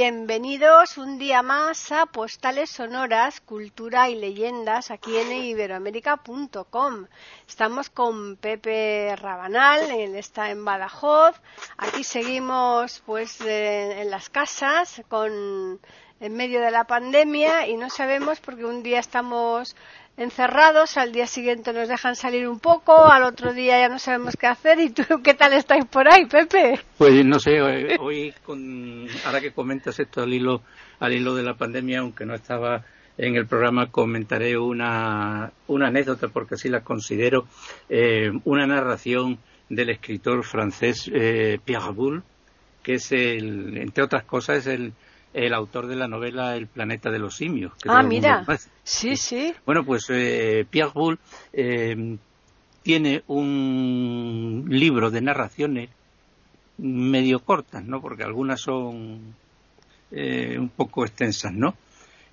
Bienvenidos un día más a Postales Sonoras, Cultura y Leyendas aquí en iberoamérica.com. Estamos con Pepe Rabanal, él está en Badajoz. Aquí seguimos pues en las casas con en medio de la pandemia y no sabemos porque un día estamos encerrados, al día siguiente nos dejan salir un poco, al otro día ya no sabemos qué hacer. ¿Y tú qué tal estáis por ahí, Pepe? Pues no sé, hoy, con, ahora que comentas esto al hilo, al hilo de la pandemia, aunque no estaba en el programa, comentaré una, una anécdota, porque así la considero, eh, una narración del escritor francés eh, Pierre Boulle, que es, el, entre otras cosas, el el autor de la novela El planeta de los simios. ah, mira. Sí, sí. Bueno, pues eh, Pierre Boulle eh, tiene un libro de narraciones medio cortas, ¿no? Porque algunas son eh, un poco extensas, ¿no?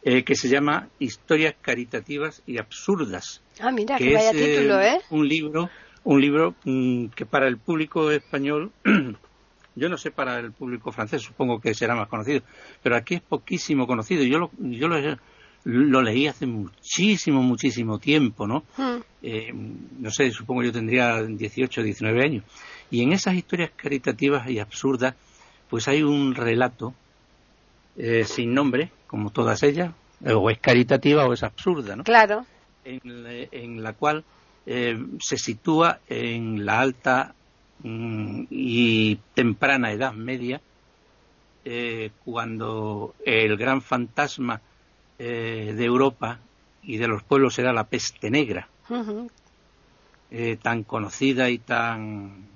que se llama Historias caritativas y absurdas. Ah, mira, que vaya título, ¿eh? Un libro, un libro mm, que para el público español Yo no sé para el público francés, supongo que será más conocido, pero aquí es poquísimo conocido. Yo lo, yo lo, leí hace muchísimo, muchísimo tiempo, ¿no? Hmm. Eh, no sé, supongo yo tendría 18 o 19 años. Y en esas historias caritativas y absurdas, pues hay un relato eh, sin nombre, como todas ellas, o es caritativa o es absurda, ¿no? Claro. En, la cual eh, se sitúa en la alta y temprana Edad Media, eh, cuando el gran fantasma eh, de Europa y de los pueblos era la peste negra, eh, tan conocida y tan,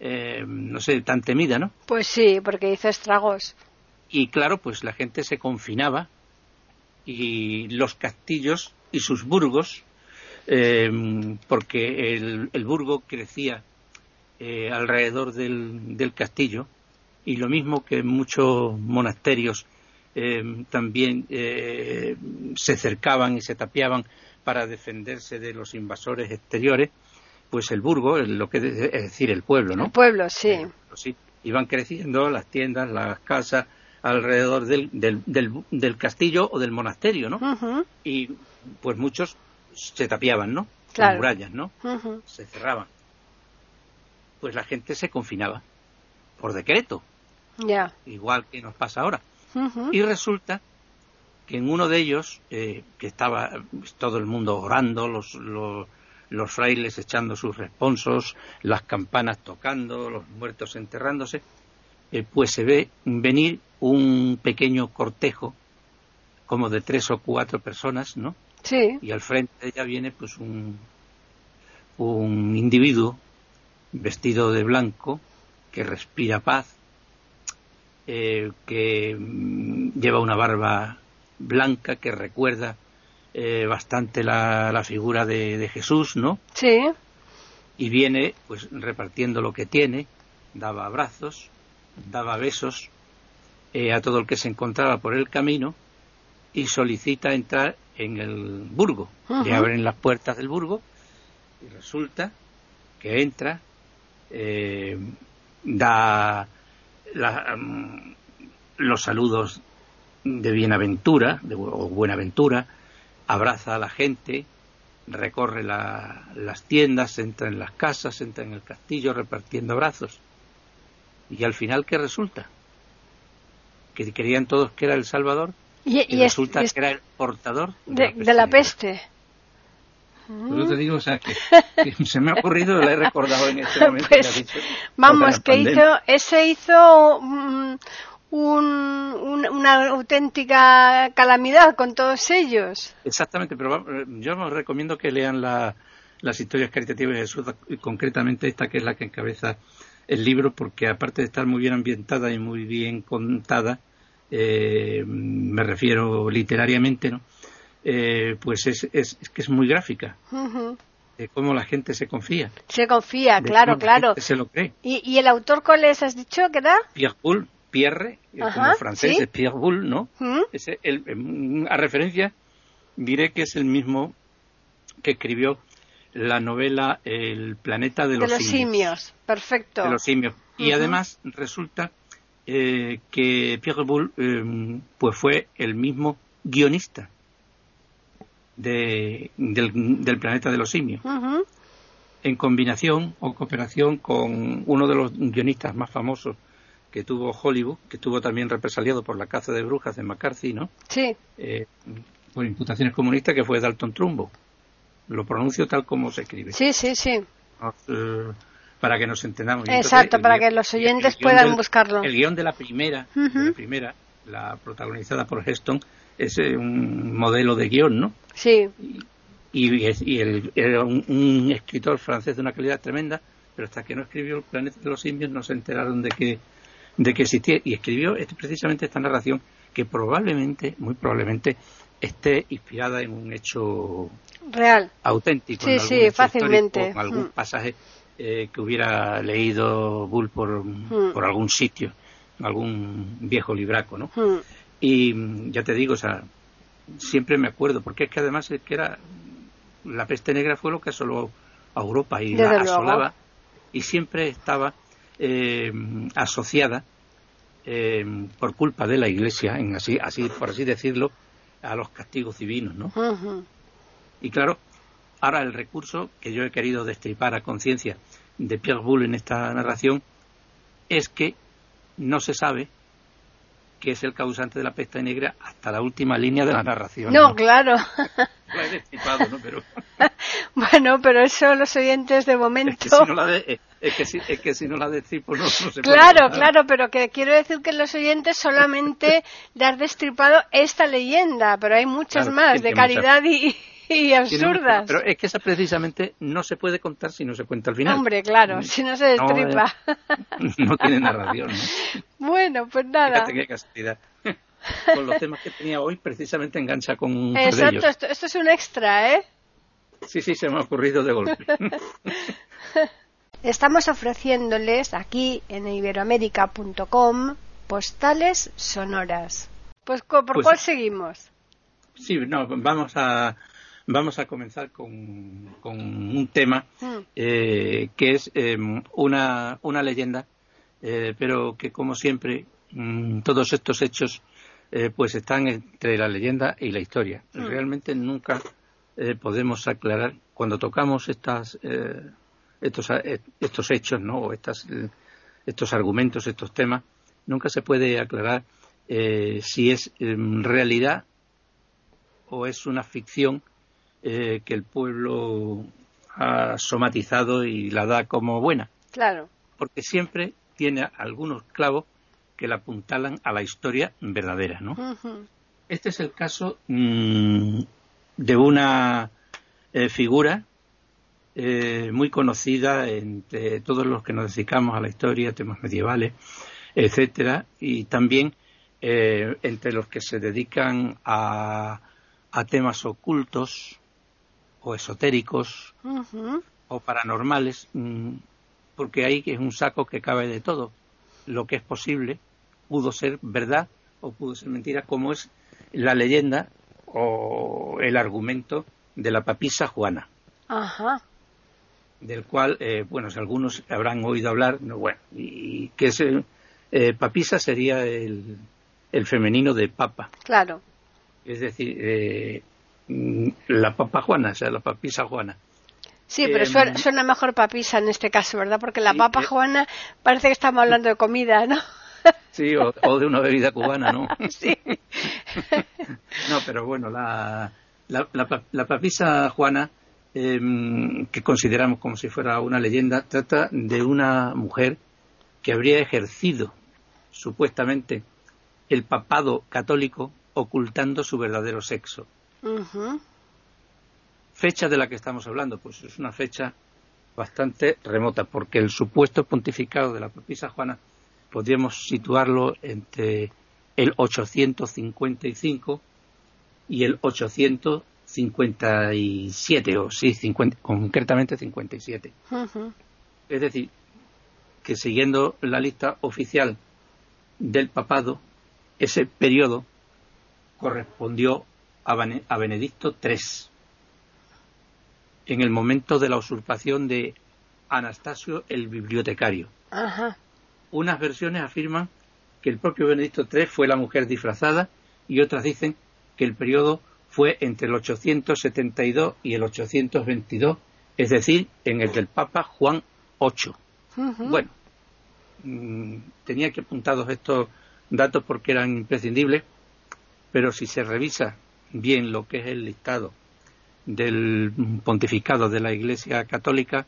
no sé, tan temida, ¿no? Pues sí, porque hizo estragos. Y claro, pues la gente se confinaba y los castillos y sus burgos eh, porque el, burgo crecía eh, alrededor del, castillo y lo mismo que muchos monasterios eh, también se cercaban y se tapiaban para defenderse de los invasores exteriores, pues el burgo, lo que es decir, el pueblo, ¿no? El pueblo, sí. sí. Iban creciendo las tiendas, las casas alrededor del, del, castillo o del monasterio, ¿no? Y pues muchos se tapiaban, ¿no? Con murallas, ¿no? Se cerraban. Pues la gente se confinaba por decreto. Ya. Igual que nos pasa ahora. Y resulta que en uno de ellos, eh, que estaba todo el mundo orando, los, los, frailes echando sus responsos, las campanas tocando, los muertos enterrándose, eh, pues se ve venir un pequeño cortejo, como de tres o cuatro personas, ¿no? Y al frente de ella viene pues un, un individuo vestido de blanco que respira paz, eh, que mm, lleva una barba blanca que recuerda eh, bastante la, la figura de, Jesús, ¿no? Sí. Y viene pues repartiendo lo que tiene, daba abrazos, daba besos eh, a todo el que se encontraba por el camino y solicita entrar en el burgo. Le abren las puertas del burgo y resulta que entra, eh, da mm, los saludos de bienaventura de, o buenaventura, abraza a la gente, recorre las tiendas, entra en las casas, entra en el castillo repartiendo abrazos. Y al final, ¿qué resulta? Que querían todos que era el Salvador y, resulta que era el portador de, la peste. Yo te digo, o sea, que, se me ha ocurrido, lo he recordado en este momento. Pues, vamos, que hizo, ese hizo un, una auténtica calamidad con todos ellos. Exactamente, pero yo os recomiendo que lean la, las historias caritativas de Jesús, concretamente esta que es la que encabeza el libro, porque aparte de estar muy bien ambientada y muy bien contada, eh, me refiero literariamente, ¿no? Eh, pues es, es, que es muy gráfica. de cómo la gente se confía. Se confía, de claro, claro. gente se lo cree. ¿Y, ¿Y el autor cuál es? ¿Has dicho que era? Pierre Boulle, Pierre, eh, Ajá, como francés sí. es Pierre Boulle, ¿no? Em, a referencia, diré que es el mismo que escribió la novela El planeta de De los, los simios. Perfecto. de los simios. Y además resulta eh, que Pierre Boulle eh, pues fue el mismo guionista de- del, del planeta de los simios, en combinación o cooperación con uno de los guionistas más famosos que tuvo Hollywood, que estuvo también represaliado por la caza de brujas de McCarthy, ¿no? Sí, Eh, por imputaciones comunistas, que fue Dalton Trumbo. Lo pronuncio tal como se escribe. sí, sí, sí. Eh, para que nos entendamos. Exacto, para que los oyentes puedan del- buscarlo. El guion de la primera, de la primera, la protagonizada por Heston, es eh, un modelo de guion, ¿no? Sí, Y, era un, un escritor francés de una calidad tremenda, pero hasta que no escribió El planeta de los simios no se enteraron de que, de que existía. Y escribió este, precisamente esta narración que probablemente, muy probablemente, esté inspirada en un hecho real. auténtico. Sí, en algún sí, hecho fácilmente. en algún Mm. pasaje eh, que hubiera leído Bull por, Mm. por algún sitio, algún viejo libraco, ¿no? Mm. Y mm, ya te digo, o sea, siempre me acuerdo, porque es que además es que era la peste negra fue lo que asoló a Europa y Desde la luego. asolaba y siempre estaba eh, asociada eh, por culpa de la Iglesia, en así, así por así decirlo, a los castigos divinos, ¿no? Ujú. Y claro, ahora el recurso que yo he querido destripar a conciencia de Pierre Boulle en esta narración es que no se sabe que es el causante de la peste negra hasta la última línea de la narración. No, claro. Lo he destripado, ¿no? Pero bueno, pero eso los oyentes de es momento. que si no la, de- es que si, es que si no la destripo no, no se puede Claro, contar. claro, pero que quiero decir que los oyentes solamente le has destripado esta leyenda, pero hay muchas Claro, más de muchas. caridad y, y absurdas. Pero es que esa precisamente no se puede contar si no se cuenta al final. Hombre, claro, si no se No, destripa. No tiene narración, ¿no? bueno, pues nada. Fíjate qué casualidad. Con los temas que tenía hoy, precisamente engancha con un de Exacto, ellos. esto, esto es un extra, ¿eh? Sí, sí, se me ha ocurrido de golpe. Estamos ofreciéndoles aquí en iberoamérica.com postales sonoras. Pues, ¿por Pues- cuál seguimos? Sí, no, vamos a vamos a comenzar con, con un tema Mm, eh, que es eh, una, una leyenda, eh, pero que como siempre mm, todos estos hechos eh, pues están entre la leyenda y la historia. Mm. Realmente nunca eh, podemos aclarar cuando tocamos estas eh, estos estos hechos, ¿no? O estas estos argumentos, estos temas, nunca se puede aclarar eh, si es em, realidad o es una ficción eh, que el pueblo ha somatizado y la da como buena, claro. porque siempre tiene algunos clavos que la apuntalan a la historia verdadera, ¿no? Este es el caso mm, de una eh, figura eh, muy conocida entre todos los que nos dedicamos a la historia, temas medievales, etcétera, y también eh, entre los que se dedican a, a temas ocultos o esotéricos o paranormales, mm, porque ahí es un saco que cabe de todo. Lo que es posible pudo ser verdad o pudo ser mentira, como es la leyenda o el argumento de la papisa Juana, Ajá. del cual, eh, bueno, si algunos habrán oído hablar, no, bueno, y que es, eh, papisa sería el, el femenino de papa, Claro. es decir, eh, la papa Juana, o sea, la papisa Juana. Sí, pero Em, suena, suena mejor papisa en este caso, ¿verdad? Porque la papa eh. Juana parece que estamos hablando de comida, ¿no? Sí, o, o de una bebida cubana, ¿no? Sí. No, pero bueno, la, la, la, la papisa Juana, em, que consideramos como si fuera una leyenda, trata de una mujer que habría ejercido supuestamente el papado católico ocultando su verdadero sexo. Fecha de la que estamos hablando, pues es una fecha bastante remota, porque el supuesto pontificado de la papisa Juana podríamos situarlo entre el 855 y el 57, o sí, 50, concretamente 57. Ujú. Es decir, que siguiendo la lista oficial del papado, ese periodo correspondió a, Bene- a Benedicto III, en el momento de la usurpación de Anastasio el bibliotecario. Ajá. Unas versiones afirman que el propio Benedicto III fue la mujer disfrazada y otras dicen que el periodo fue entre el 872 y el 822, es decir, en el del Papa Juan VIII. Bueno, mm, tenía que apuntados estos datos porque eran imprescindibles, pero si se revisa bien lo que es el listado del pontificado de la Iglesia Católica,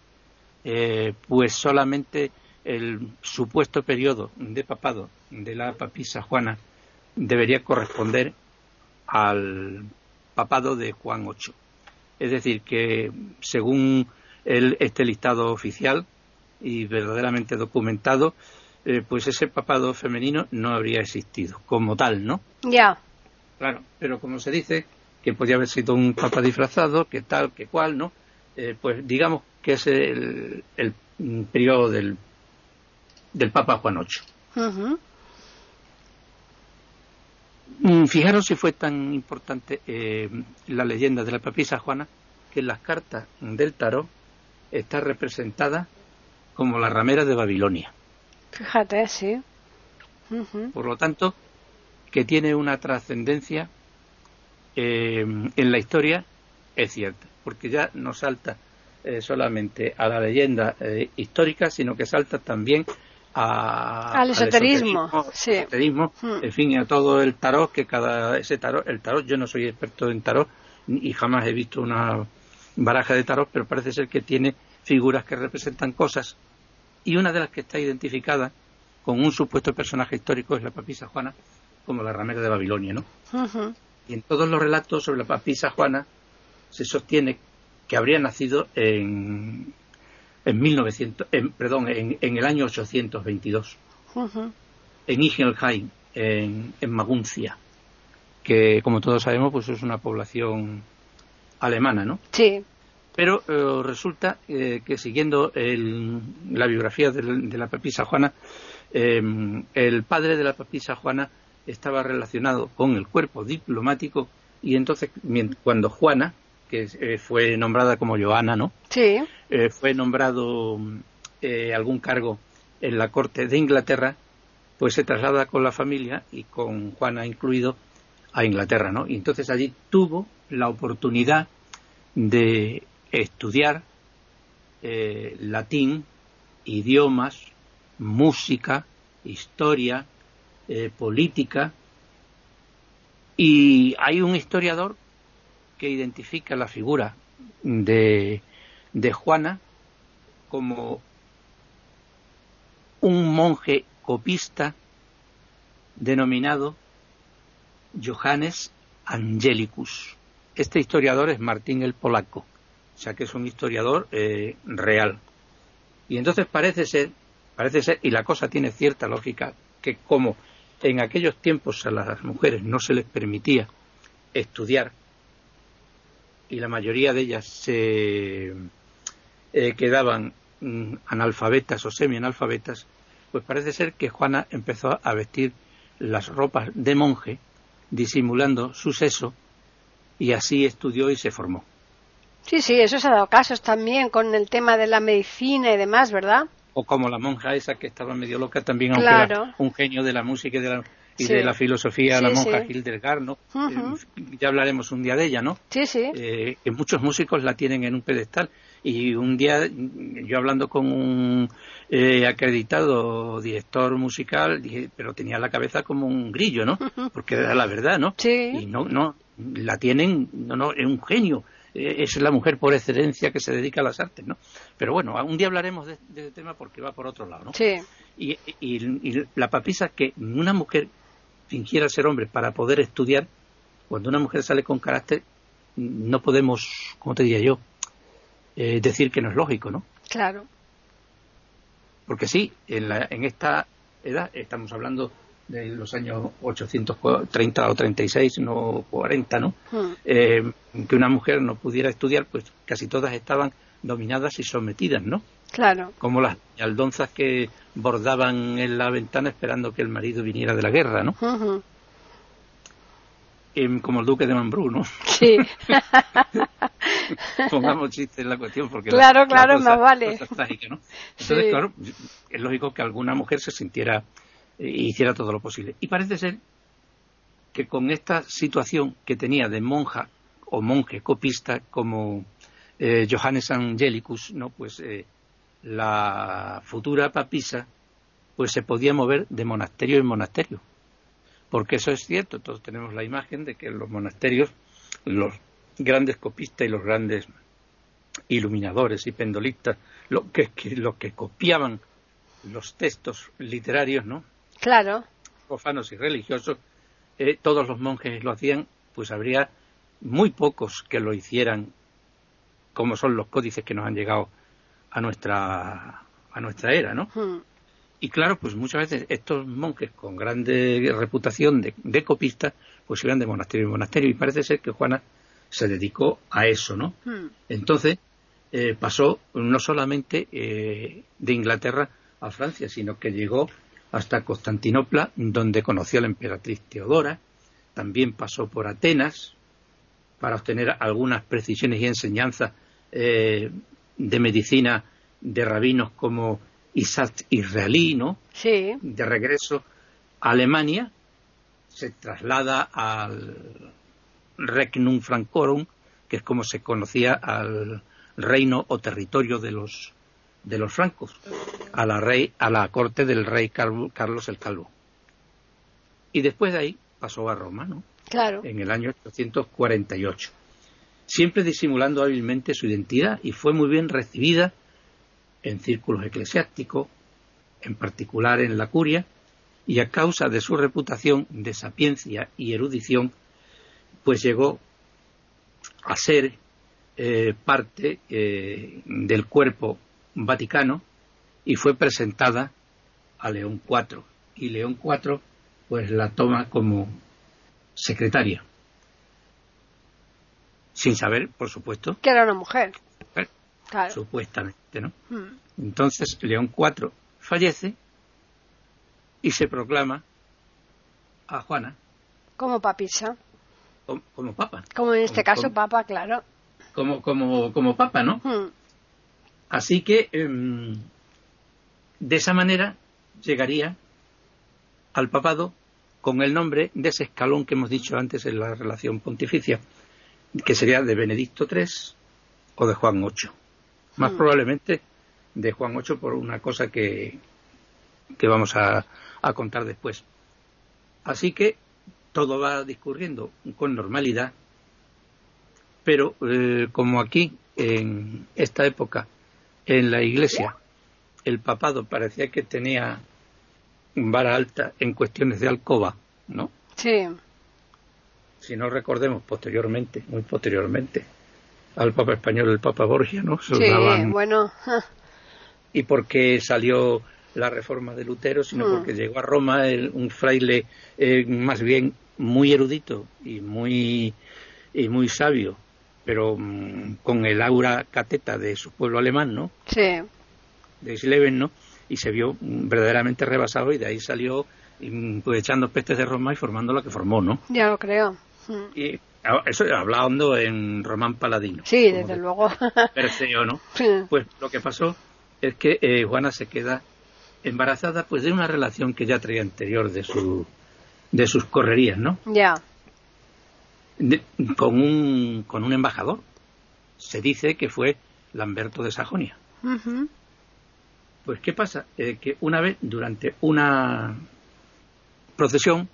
eh, pues solamente el supuesto periodo de papado de la papisa Juana debería corresponder al papado de Juan VIII. Es decir, que según el- este listado oficial y verdaderamente documentado, eh, pues ese papado femenino no habría existido como tal, ¿no? Ya. Claro, pero como se dice que podía haber sido un papa disfrazado, que tal, que cual, ¿no? Eh, pues digamos que es el, el mm, periodo del, del Papa Juan VIII. Ujú. Mm, Fijaros si fue tan importante eh, la leyenda de la papisa Juana que en las cartas del tarot está representada como la ramera de Babilonia. Fíjate, sí. Por lo tanto, que tiene una trascendencia eh, en la historia es cierta, porque ya no salta eh, solamente a la leyenda eh, histórica, sino que salta también a- Al esoterismo, esoterismo, sí. esoterismo, Hmm. en fin, a todo el tarot, que cada ese tarot, el tarot, yo no soy experto en tarot y jamás he visto una baraja de tarot, pero parece ser que tiene figuras que representan cosas y una de las que está identificada con un supuesto personaje histórico es la papisa Juana como la ramera de Babilonia, ¿no? Y en todos los relatos sobre la papisa Juana se sostiene que habría nacido en, en 1900, en- perdón, en, en el año 822 Ujú. en Igelheim, en, en Maguncia, que como todos sabemos pues es una población alemana, ¿no? Sí. Pero eh, resulta eh, que siguiendo el- la biografía de, la papisa Juana, eh, el padre de la papisa Juana estaba relacionado con el cuerpo diplomático y entonces cuando Juana, que eh, fue nombrada como Joana, ¿no? Sí. Eh, fue nombrado eh, algún cargo en la corte de Inglaterra, pues se traslada con la familia y con Juana incluido a Inglaterra, ¿no? Y entonces allí tuvo la oportunidad de estudiar eh, latín, idiomas, música, historia, eh, política, y hay un historiador que identifica la figura de, de Juana como un monje copista denominado Johannes Angelicus. Este historiador es Martín el Polaco, o sea que es un historiador eh, real. Y entonces parece ser, parece ser, y la cosa tiene cierta lógica, que como en aquellos tiempos a las mujeres no se les permitía estudiar, y la mayoría de ellas se eh, quedaban mm, analfabetas o semianalfabetas, pues parece ser que Juana empezó a vestir las ropas de monje, disimulando su sexo, y así estudió y se formó. Sí, sí, eso se ha dado casos también con el tema de la medicina y demás, ¿verdad? O como la monja esa que estaba medio loca también, aunque Claro. era un genio de la música y de la, y Sí. de la filosofía, Sí, la monja sí. Hildegard, ¿no? Eh, ya hablaremos un día de ella, ¿no? Sí, sí. eh, que muchos músicos la tienen en un pedestal. Y un día, yo hablando con un eh, acreditado director musical, dije, pero tenía la cabeza como un grillo, ¿no? Porque era la verdad, ¿no? Sí. Y no, no, la tienen, no, no, es un genio. Eh, Es la mujer por excelencia que se dedica a las artes, ¿no? Pero bueno, un día hablaremos de, de este tema porque va por otro lado, ¿no? Sí. Y, y- y la papisa que una mujer fingiera ser hombre para poder estudiar, cuando una mujer sale con carácter, no podemos, ¿cómo te diría yo? Eh, decir que no es lógico, ¿no? Claro. Porque sí, en, la- en esta edad estamos hablando de los años 830 o 36, no 40, ¿no? Mm. Eh, que una mujer no pudiera estudiar, pues casi todas estaban dominadas y sometidas, ¿no? Claro. Como las aldonzas que bordaban en la ventana esperando que el marido viniera de la guerra, ¿no? Ujú. Em, como el duque de Mambrú, ¿no? Sí. Pongamos chistes en la cuestión porque Claro, la- la claro, cosa- más vale. trágica, ¿no? Entonces, Sí. claro, es lógico que alguna mujer se sintiera e hiciera todo lo posible. Y parece ser que con esta situación que tenía de monja o monje copista como eh, Johannes Angelicus, ¿no? Pues eh, la futura papisa pues se podía mover de monasterio en monasterio. Porque eso es cierto, todos tenemos la imagen de que los monasterios los grandes copistas y los grandes iluminadores y pendolistas, lo que, que- los que copiaban los textos literarios, ¿no? Claro. profanos y religiosos, eh, todos los monjes lo hacían, pues habría muy pocos que lo hicieran, como son los códices que nos han llegado a nuestra a nuestra era, ¿no? Mm. Y claro, pues muchas veces estos monjes con grande reputación de, de copistas, pues iban de monasterio en monasterio y parece ser que Juana se dedicó a eso, ¿no? Mm. Entonces eh, pasó no solamente eh, de Inglaterra a Francia, sino que llegó hasta Constantinopla, donde conoció a la emperatriz Teodora. También pasó por Atenas para obtener algunas precisiones y enseñanzas eh, de medicina de rabinos como Isaac Israelí, ¿no? Sí. de regreso a Alemania, se traslada al Regnum Francorum, que es como se conocía al reino o territorio de los de los francos, a la rey a la corte del rey Car- Carlos el Calvo. Y después de ahí pasó a Roma, ¿no? Claro. en el año 848, siempre disimulando hábilmente su identidad y fue muy bien recibida en círculos eclesiásticos, en particular en la curia, y a causa de su reputación de sapiencia y erudición, pues llegó a ser eh, parte eh, del cuerpo vaticano y fue presentada a León IV. Y León IV pues la toma como secretaria. Sin saber, por supuesto, Que era una mujer. eh, Claro. supuestamente, ¿no? Mm. Entonces León IV fallece y se proclama a Juana Como papisa. como, como papa, Como en este Como- caso como- papa, claro. como, como, como papa, ¿no? Mm. Así que em, de esa manera llegaría al papado con el nombre de ese escalón que hemos dicho antes en la relación pontificia, que sería de Benedicto III o de Juan VIII. Más Hmm. probablemente de Juan VIII por una cosa que, que vamos a, a contar después. Así que todo va discurriendo con normalidad, pero eh, como aquí, en esta época, en la iglesia, el papado parecía que tenía vara alta en cuestiones de alcoba, ¿no? Sí. Si no recordemos posteriormente, muy posteriormente, al Papa español, el Papa Borgia, ¿no? Se Sí, daban- bueno. y porque salió la reforma de Lutero, sino Mm. porque llegó a Roma el- un fraile eh, más bien muy erudito y muy, y muy sabio, pero mm, con el aura cateta de su pueblo alemán, ¿no? Sí. de Sleben, ¿no? Y se vio mm, verdaderamente rebasado y de ahí salió mm, pues, echando pestes de Roma y formando lo que formó, ¿no? Ya lo creo. Mm. Y eso hablando en Román Paladino. Sí, desde de luego. Perseo, ¿no? Sí. Pues lo que pasó es que eh, Juana se queda embarazada pues de una relación que ya traía anterior de su de sus correrías, ¿no? ya. De- con un con un embajador. Se dice que fue Lamberto de Sajonia. Pues ¿qué pasa? Eh, que una vez durante una procesión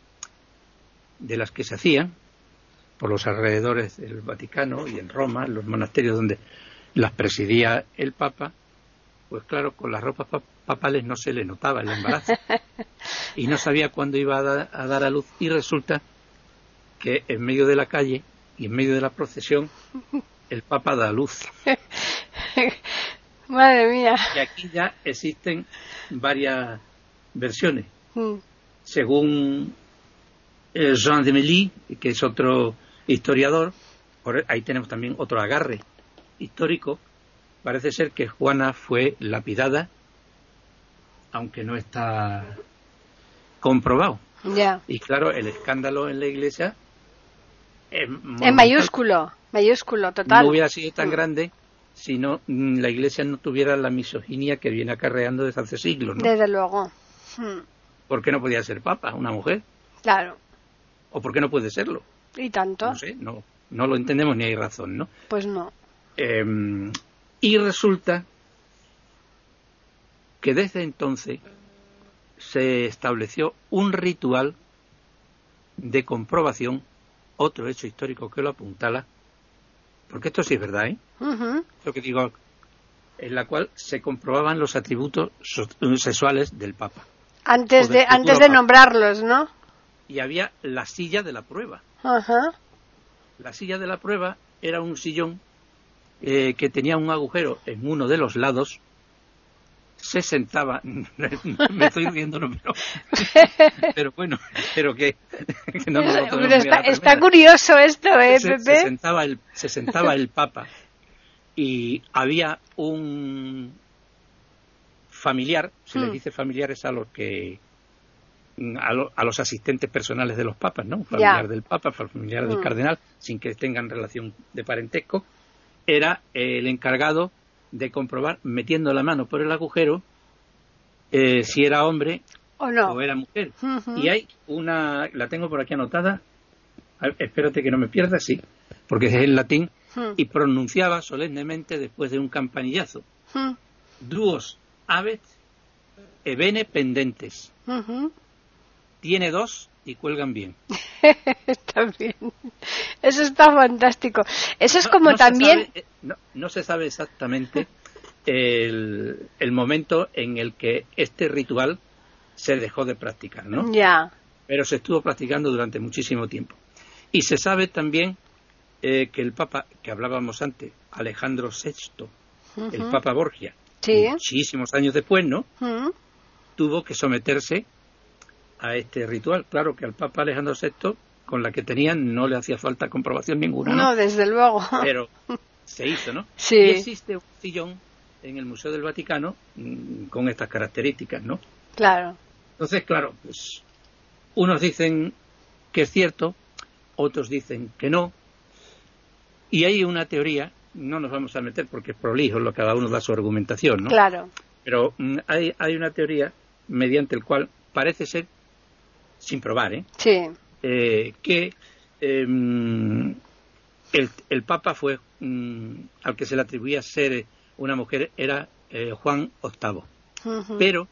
de las que se hacían por los alrededores del Vaticano y en Roma, en los monasterios donde las presidía el Papa, pues claro, con las ropas pa- papales no se le notaba el embarazo y no sabía cuándo iba a, da- a dar a luz y resulta que en medio de la calle y en medio de la procesión el Papa da luz. Madre mía. Y aquí ya existen varias versiones. Mm. según eh, Jean de Mély, que es otro historiador, ahí tenemos también otro agarre histórico, parece ser que Juana fue lapidada, aunque no está comprobado. Y claro, el escándalo en la iglesia es, mayúsculo, mayúsculo, total. No hubiera sido tan grande si no mm, la iglesia no tuviera la misoginia que viene acarreando desde hace siglos. ¿no? Desde luego. Hmm. ¿Por qué no podía ser papa una mujer? Claro. ¿O por qué no puede serlo? ¿Y tanto? No sé, no, no lo entendemos ni hay razón, ¿no? Pues no. Em, y resulta que desde entonces se estableció un ritual de comprobación, otro hecho histórico que lo apuntala, porque esto sí es verdad, ¿eh? Lo que digo, en la cual se comprobaban los atributos sexuales del Papa. Antes de, antes de nombrarlos, ¿no? Y había la silla de la prueba. La silla de la prueba era un sillón eh, que tenía un agujero en uno de los lados se sentaba, me estoy riendo, no, pero, pero bueno, pero que, no está, curioso esto, ¿eh, se, Pepe? Se sentaba, el, se sentaba el Papa y había un familiar, se le hmm. dice familiares a los que a, los asistentes personales de los papas, ¿no? Un familiar del papa, familiar del hmm. cardenal, sin que tengan relación de parentesco, era el encargado de comprobar metiendo la mano por el agujero eh, si era hombre o, no. o era mujer. Y hay una, la tengo por aquí anotada, espérate que no me pierda, sí, porque es en latín, y pronunciaba solemnemente después de un campanillazo. Duos avet e bene pendentes. Tiene dos y cuelgan bien. está bien. Eso está fantástico. Eso es como también... Eh, no, se sabe exactamente el, momento en el que este ritual se dejó de practicar, ¿no? Ya. Pero se estuvo practicando durante muchísimo tiempo. Y se sabe también eh, que el Papa, que hablábamos antes, Alejandro VI, el Papa Borgia, muchísimos años después, ¿no? Tuvo que someterse a este ritual. Claro que al Papa Alejandro VI, con la que tenían, no le hacía falta comprobación ninguna. No, desde luego. Pero se hizo, ¿no? Sí. Y existe un sillón en el Museo del Vaticano mm, con estas características, ¿no? Claro. Entonces, claro, pues unos dicen que es cierto, otros dicen que no, y hay una teoría, no nos vamos a meter porque es prolijo, lo cada uno da su argumentación, ¿no? Claro. Pero mm, hay, hay una teoría mediante el cual parece ser sin probar, ¿eh? Sí. Eh, que em, el, Papa fue mm, al que se le atribuía ser una mujer era eh, Juan VIII. Pero,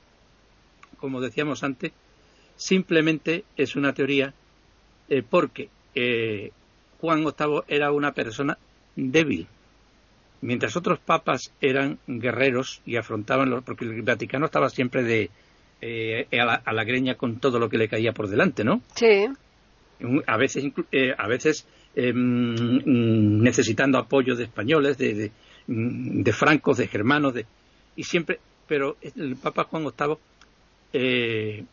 como decíamos antes, simplemente es una teoría eh, porque Juan VIII era una persona débil, mientras otros papas eran guerreros y afrontaban los, porque el Vaticano estaba siempre de eh, a, la, greña con todo lo que le caía por delante, ¿no? Sí. A veces, eh, a veces eh, necesitando apoyo de españoles, de, mm, de, francos, de germanos, de, y siempre, pero el Papa Juan VIII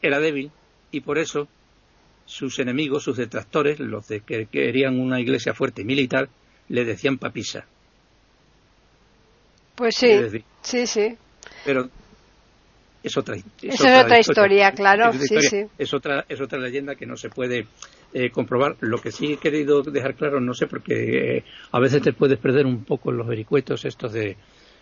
era débil y por eso sus enemigos, sus detractores, los de que querían una iglesia fuerte y militar, le decían papisa. Pues sí, sí, sí. Pero es otra, es, otra, historia, claro. Es, otra, es otra leyenda que no se puede eh, comprobar. Lo que sí he querido dejar claro, no sé, porque eh, a veces te puedes perder un poco los vericuetos estos de,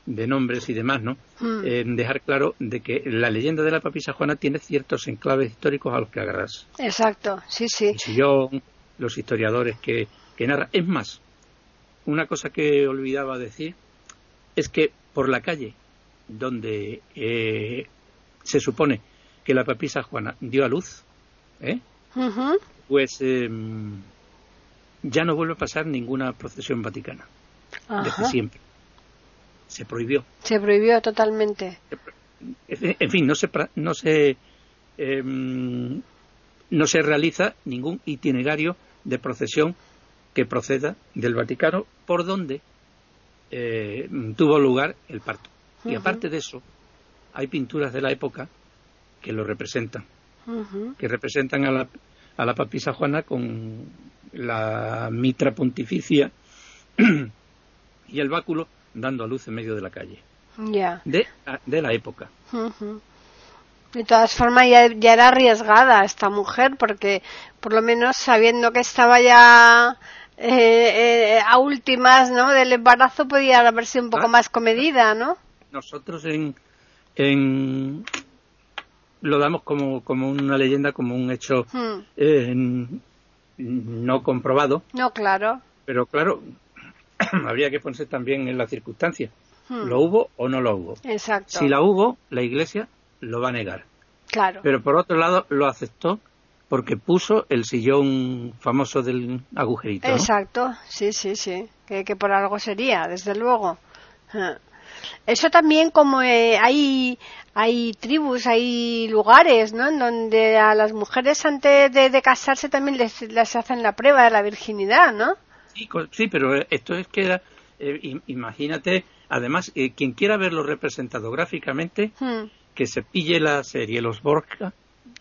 de nombres y demás, ¿no? Hmm. dejar claro de que la leyenda de la papisa Juana tiene ciertos enclaves históricos a los que agarras. Exacto, sí, sí. yo, los historiadores que, que narran. Es más, una cosa que olvidaba decir es que por la calle donde eh, se supone que la papisa Juana dio a luz, ¿eh? pues em, ya no vuelve a pasar ninguna procesión vaticana. Desde siempre. Se prohibió. Se prohibió totalmente. En fin, no se, no se, em, no se realiza ningún itinerario de procesión que proceda del Vaticano por donde eh, tuvo lugar el parto. Y aparte de eso, hay pinturas de la época que lo representan. que representan a la, a la papisa Juana con la mitra pontificia y el báculo dando a luz en medio de la calle. Ya. De, de la época. De todas formas, ya, ya, era arriesgada esta mujer, porque por lo menos sabiendo que estaba ya eh, eh, a últimas ¿no? del embarazo, podía haber sido un poco Ah. más comedida, ¿no? Nosotros en, en lo damos como, como una leyenda, como un hecho Hmm. eh, no comprobado, No, claro. pero claro, habría que ponerse también en las circunstancias. Hmm. ¿Lo hubo o no lo hubo? Exacto. Si la hubo, la Iglesia lo va a negar. Claro. Pero por otro lado, lo aceptó porque puso el sillón famoso del agujerito. ¿no? Exacto, sí, sí, sí, que, que por algo sería, desde luego. Eso también como eh, hay hay tribus, hay lugares, ¿no? En donde a las mujeres antes de, de casarse también les, les hacen la prueba de la virginidad, ¿no? Sí, pero esto es que era, eh, im- imagínate, además, eh, quien quiera verlo representado gráficamente, Hmm. que se pille la serie Los Borja,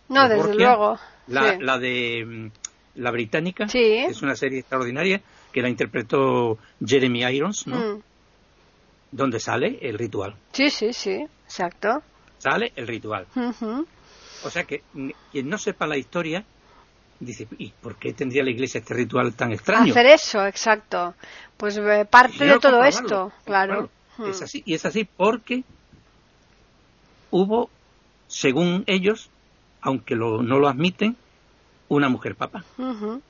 No, Los desde Borgia, luego. la, sí. la de mm, la británica, Sí. que es una serie extraordinaria, que la interpretó Jeremy Irons, ¿no? Hmm. Donde sale el ritual. Sí, sí, sí, exacto. Sale el ritual. Ujú. O sea que quien no sepa la historia, dice, ¿y por qué tendría la iglesia este ritual tan extraño? Hacer eso, exacto. Pues eh, parte de todo esto, claro. Es así, y es así porque hubo, según ellos, aunque lo- no lo admiten, una mujer papa. Ujú.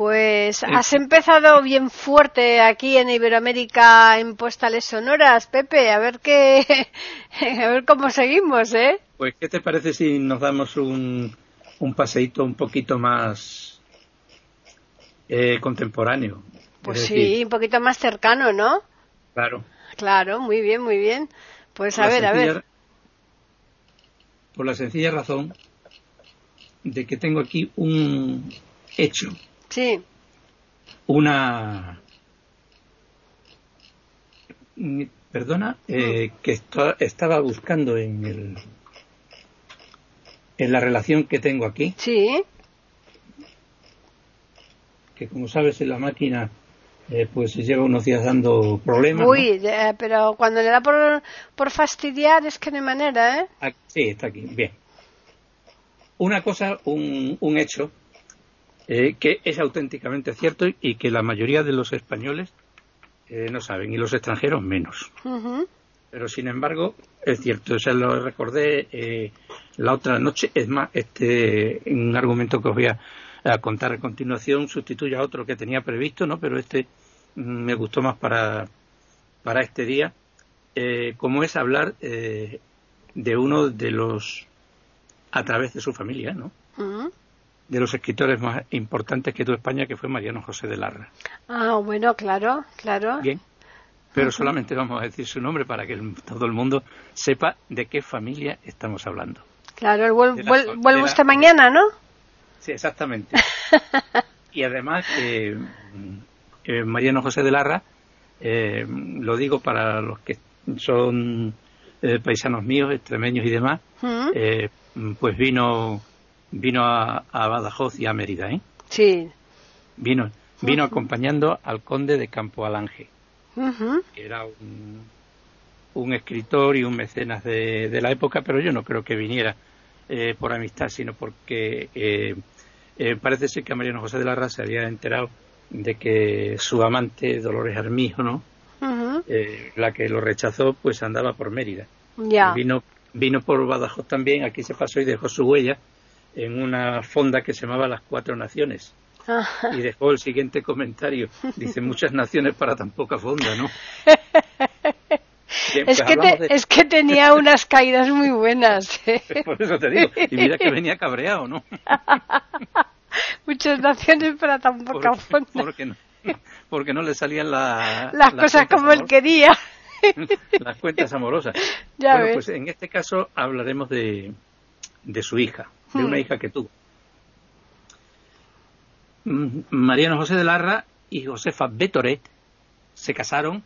Pues Eh, has empezado bien fuerte aquí en Iberoamérica en postales sonoras, Pepe. A ver qué, a ver cómo seguimos, ¿eh? Pues, ¿qué te parece si nos damos un, un paseíto un poquito más eh, contemporáneo? Pues Es sí, decir, un poquito más cercano, ¿no? Claro. Claro, muy bien, muy bien. Pues a ver, a ver. Por la sencilla razón de que tengo aquí un hecho, Sí, una perdona eh, que estaba buscando en el en la relación que tengo aquí. Sí, que como sabes en la máquina eh, pues se lleva unos días dando problemas ¿no? uy, eh, pero cuando le da por, por fastidiar es que no hay manera, ¿eh? Ah, sí está aquí bien. Una cosa un, un hecho eh, que es auténticamente cierto y que la mayoría de los españoles eh, no saben y los extranjeros menos pero sin embargo es cierto, se lo recordé eh, la otra noche, es más, este un argumento que os voy a, a contar a continuación sustituye a otro que tenía previsto, ¿no? Pero este mm, me gustó más para, para este día, como es hablar eh, de uno de los, a través de su familia, ¿no? Ujú. De los escritores más importantes que tuvo España, que fue Mariano José de Larra. Ah, bueno, claro, claro. Bien. Pero solamente vamos a decir su nombre para que el- todo el mundo sepa de qué familia estamos hablando. Claro, el vuel- la- vuel- de vuelve la- mañana, ¿no? Sí, exactamente. y además, eh, eh, Mariano José de Larra, eh, lo digo para los que son eh, paisanos míos, extremeños y demás, pues vino vino a, a Badajoz y a Mérida, ¿eh? Sí. Vino, vino acompañando al conde de Campo Alange, que era un, un escritor y un mecenas de, de la época, pero yo no creo que viniera eh, por amistad, sino porque eh, eh, parece ser que a Mariano José de Larra se había enterado de que su amante, Dolores Armijo, ¿no? Eh, la que lo rechazó, pues andaba por Mérida. Ya. Vino, vino por Badajoz también, aquí se pasó y dejó su huella en una fonda que se llamaba Las Cuatro Naciones. Ajá. Y dejó el siguiente comentario. Dice, muchas naciones para tan poca fonda, ¿no? Bien, Es pues que, te- de- es que tenía unas caídas muy buenas. ¿eh? Por eso te digo. Y mira que venía cabreado, ¿no? Muchas naciones para tan poca Porque, fonda. porque no, porque no le salían la- Las cosas cuentas como él quería. las cuentas amorosas. Ya bueno, ves. pues en este caso hablaremos de, de su hija, de una Hmm. hija que tuvo. Mm, Mariano José de Larra y Josefa Betoret se casaron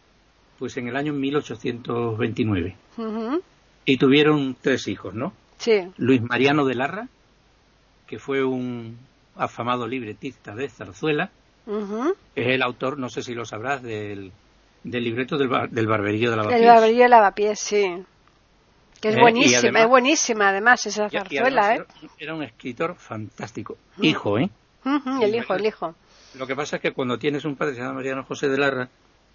pues en el año 1829 Ujú. y tuvieron tres hijos, ¿no? Sí. Luis Mariano de Larra, que fue un afamado libretista de Zarzuela, es el autor, no sé si lo sabrás, del, del libreto del, bar- del barberillo de la El barberillo de lavapiés, sí. Que es Eh, buenísima, además- es buenísima además esa zarzuela, ¿eh? era, un escritor fantástico. Hijo, ¿eh? El hijo, el hijo. Lo que pasa es que cuando tienes un padre que se llama Mariano José de Larra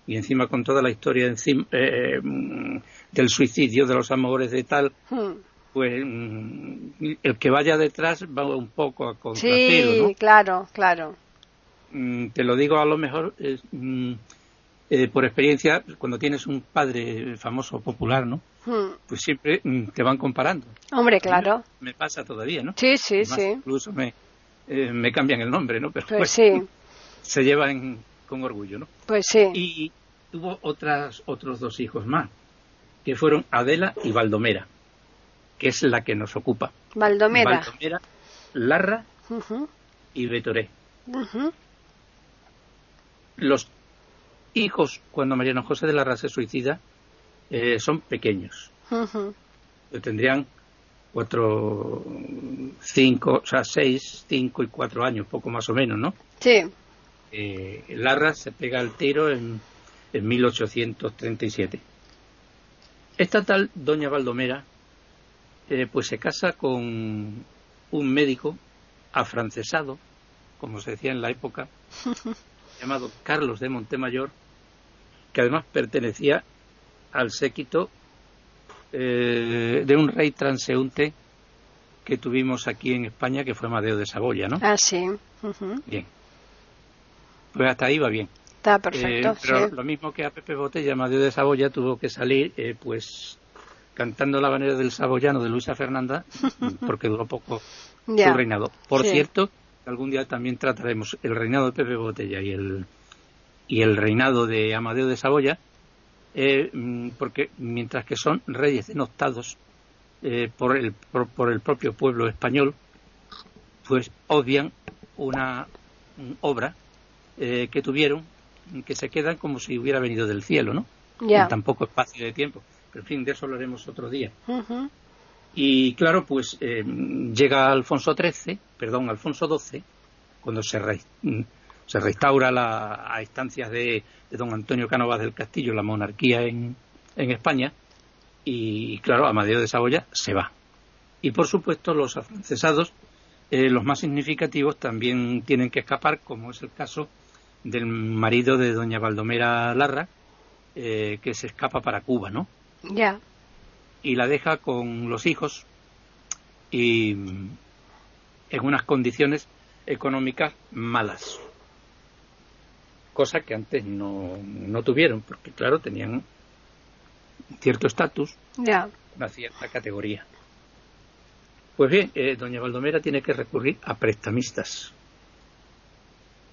y encima con toda la historia encima, eh, mm, del suicidio, de los amores de tal, Mm. pues mm, el que vaya detrás va un poco a contrapelo, Sí, ¿no? claro, claro. Mm, te lo digo a lo mejor eh, mm, eh, por experiencia, cuando tienes un padre famoso popular, ¿no? Mm. Pues siempre mm, te van comparando. Hombre, claro. Me pasa todavía, ¿no? Sí, sí, Además, sí. Incluso me, eh, me cambian el nombre, ¿no? Pero Pues sí, se llevan con orgullo, ¿no? pues sí. Y tuvo otras, otros dos hijos más, que fueron Adela y Baldomera, que es la que nos ocupa. Baldomera. Baldomera, Larra y Betoré. Los hijos, cuando Mariano José de Larra se suicida, eh, son pequeños. Ujú. Tendrían cuatro, cinco, o sea, seis, cinco y cuatro años, poco más o menos, ¿no? Sí, Eh, Larra se pega el tiro en, en 1837. Esta tal doña Baldomera eh, pues se casa con un médico afrancesado, como se decía en la época, llamado Carlos de Montemayor, que además pertenecía al séquito eh, de un rey transeúnte que tuvimos aquí en España, que fue Amadeo de Saboya, ¿no? ah, sí. Bien. Pues hasta ahí va bien. Está Eh, perfecto, pero sí. lo mismo que a Pepe Botella, Amadeo de Saboya tuvo que salir, eh, pues, cantando la banera del saboyano de Luisa Fernanda, porque duró poco su reinado. Por Sí. cierto, algún día también trataremos el reinado de Pepe Botella y el, y el reinado de Amadeo de Saboya, eh, mm, porque mientras que son reyes denostados eh, por, el, por, por el propio pueblo español, pues obvian una mm, obra eh, que tuvieron que se quedan como si hubiera venido del cielo, ¿no? Ya. En tan poco espacio de tiempo. Pero en fin, de eso hablaremos otro día. Y claro, pues eh, llega Alfonso XIII, perdón, Alfonso XII, cuando se, re- mm, se restaura la, a instancias de, de don Antonio Cánovas del Castillo la monarquía en, en España, y claro, Amadeo de Saboya se va. Y por supuesto, los afrancesados, eh, los más significativos, también tienen que escapar, como es el caso del marido de doña Baldomera Larra, eh, que se escapa para Cuba, ¿no? Ya. y la deja con los hijos y en unas condiciones económicas malas. Cosa que antes no, no tuvieron, porque claro, tenían cierto estatus, una cierta categoría. Pues bien, eh, doña Baldomera tiene que recurrir a prestamistas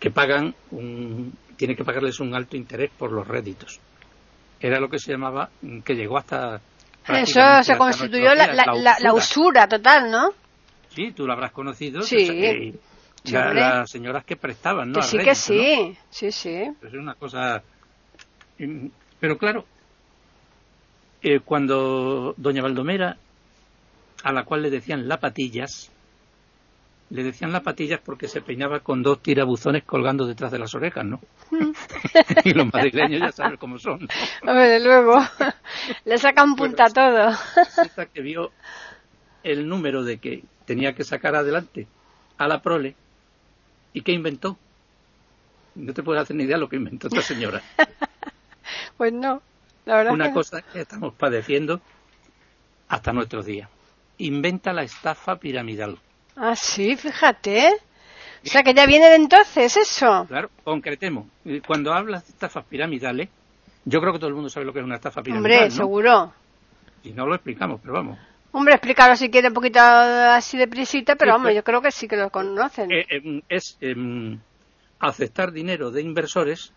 que pagan un, tiene que pagarles un alto interés por los réditos. Era lo que se llamaba, mm, que llegó hasta Eso se constituyó la, la, la- la usura total, ¿no? Sí, tú lo habrás conocido. Sí. eh, La- las señoras que prestaban, ¿no? que sí, que sí. Sí, sí. Es una cosa. mm, Pero claro, eh, cuando doña Baldomera, a la cual le decían la patillas, le decían la patillas porque se peinaba con dos tirabuzones colgando detrás de las orejas, ¿no? y los madrileños ya saben cómo son. ¿no? Hombre, de luego. Le sacan Bueno, punta a todo. Resulta que vio el número de que tenía que sacar adelante a la prole y que inventó. No te puedes hacer ni idea lo que inventó esta señora. Pues no. La verdad Una que- cosa que estamos padeciendo hasta nuestros días. Inventa la estafa piramidal. Ah, sí, fíjate. O sea, que ya viene de entonces eso. Claro, concretemos. Eh, Cuando hablas de estafas piramidales, yo creo que todo el mundo sabe lo que es una estafa piramidal. Hombre, ¿no? seguro. Y no lo explicamos, pero vamos. Hombre, explícalo si quiere un poquito así de prisita, pero pues- yo creo que sí que lo conocen. Eh, em, es em, aceptar dinero de inversores,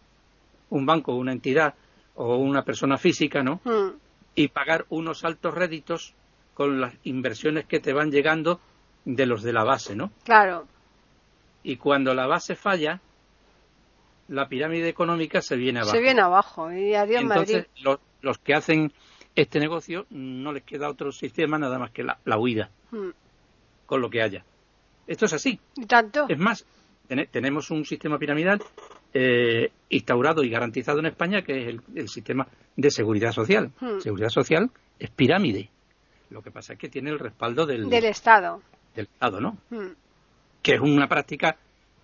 un banco, una entidad o una persona física, ¿no? Mm, Y pagar unos altos réditos con las inversiones que te van llegando de los de la base, ¿no? claro. Y cuando la base falla, la pirámide económica se viene abajo. Se viene abajo. Y adiós, Entonces, Madrid. los, los que hacen este negocio no les queda otro sistema nada más que la, la huida. Mm. con lo que haya. Esto es así. ¿Y tanto? Es más, ten- tenemos un sistema piramidal eh, instaurado y garantizado en España que es el, el sistema de seguridad social. Hmm. Seguridad social es pirámide. Lo que pasa es que tiene el respaldo del, Del Estado. del Estado, ¿no? Mm. Que es una práctica,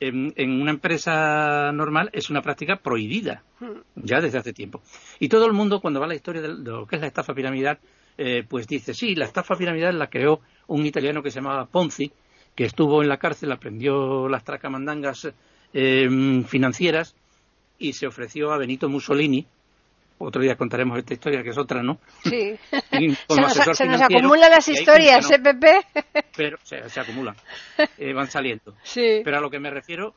en, en una empresa normal, es una práctica prohibida Mm. ya desde hace tiempo. Y todo el mundo, cuando va a la historia de, de lo que es la estafa piramidal, eh, pues dice, sí, la estafa piramidal la creó un italiano que se llamaba Ponzi, que estuvo en la cárcel, aprendió las tracamandangas eh, financieras y se ofreció a Benito Mussolini. Otro día contaremos esta historia, que es otra, ¿no? Sí. Se nos, se nos acumulan las historias, ¿eh. Pepe? Pero se, se acumulan, eh, van saliendo. sí. Pero a lo que me refiero,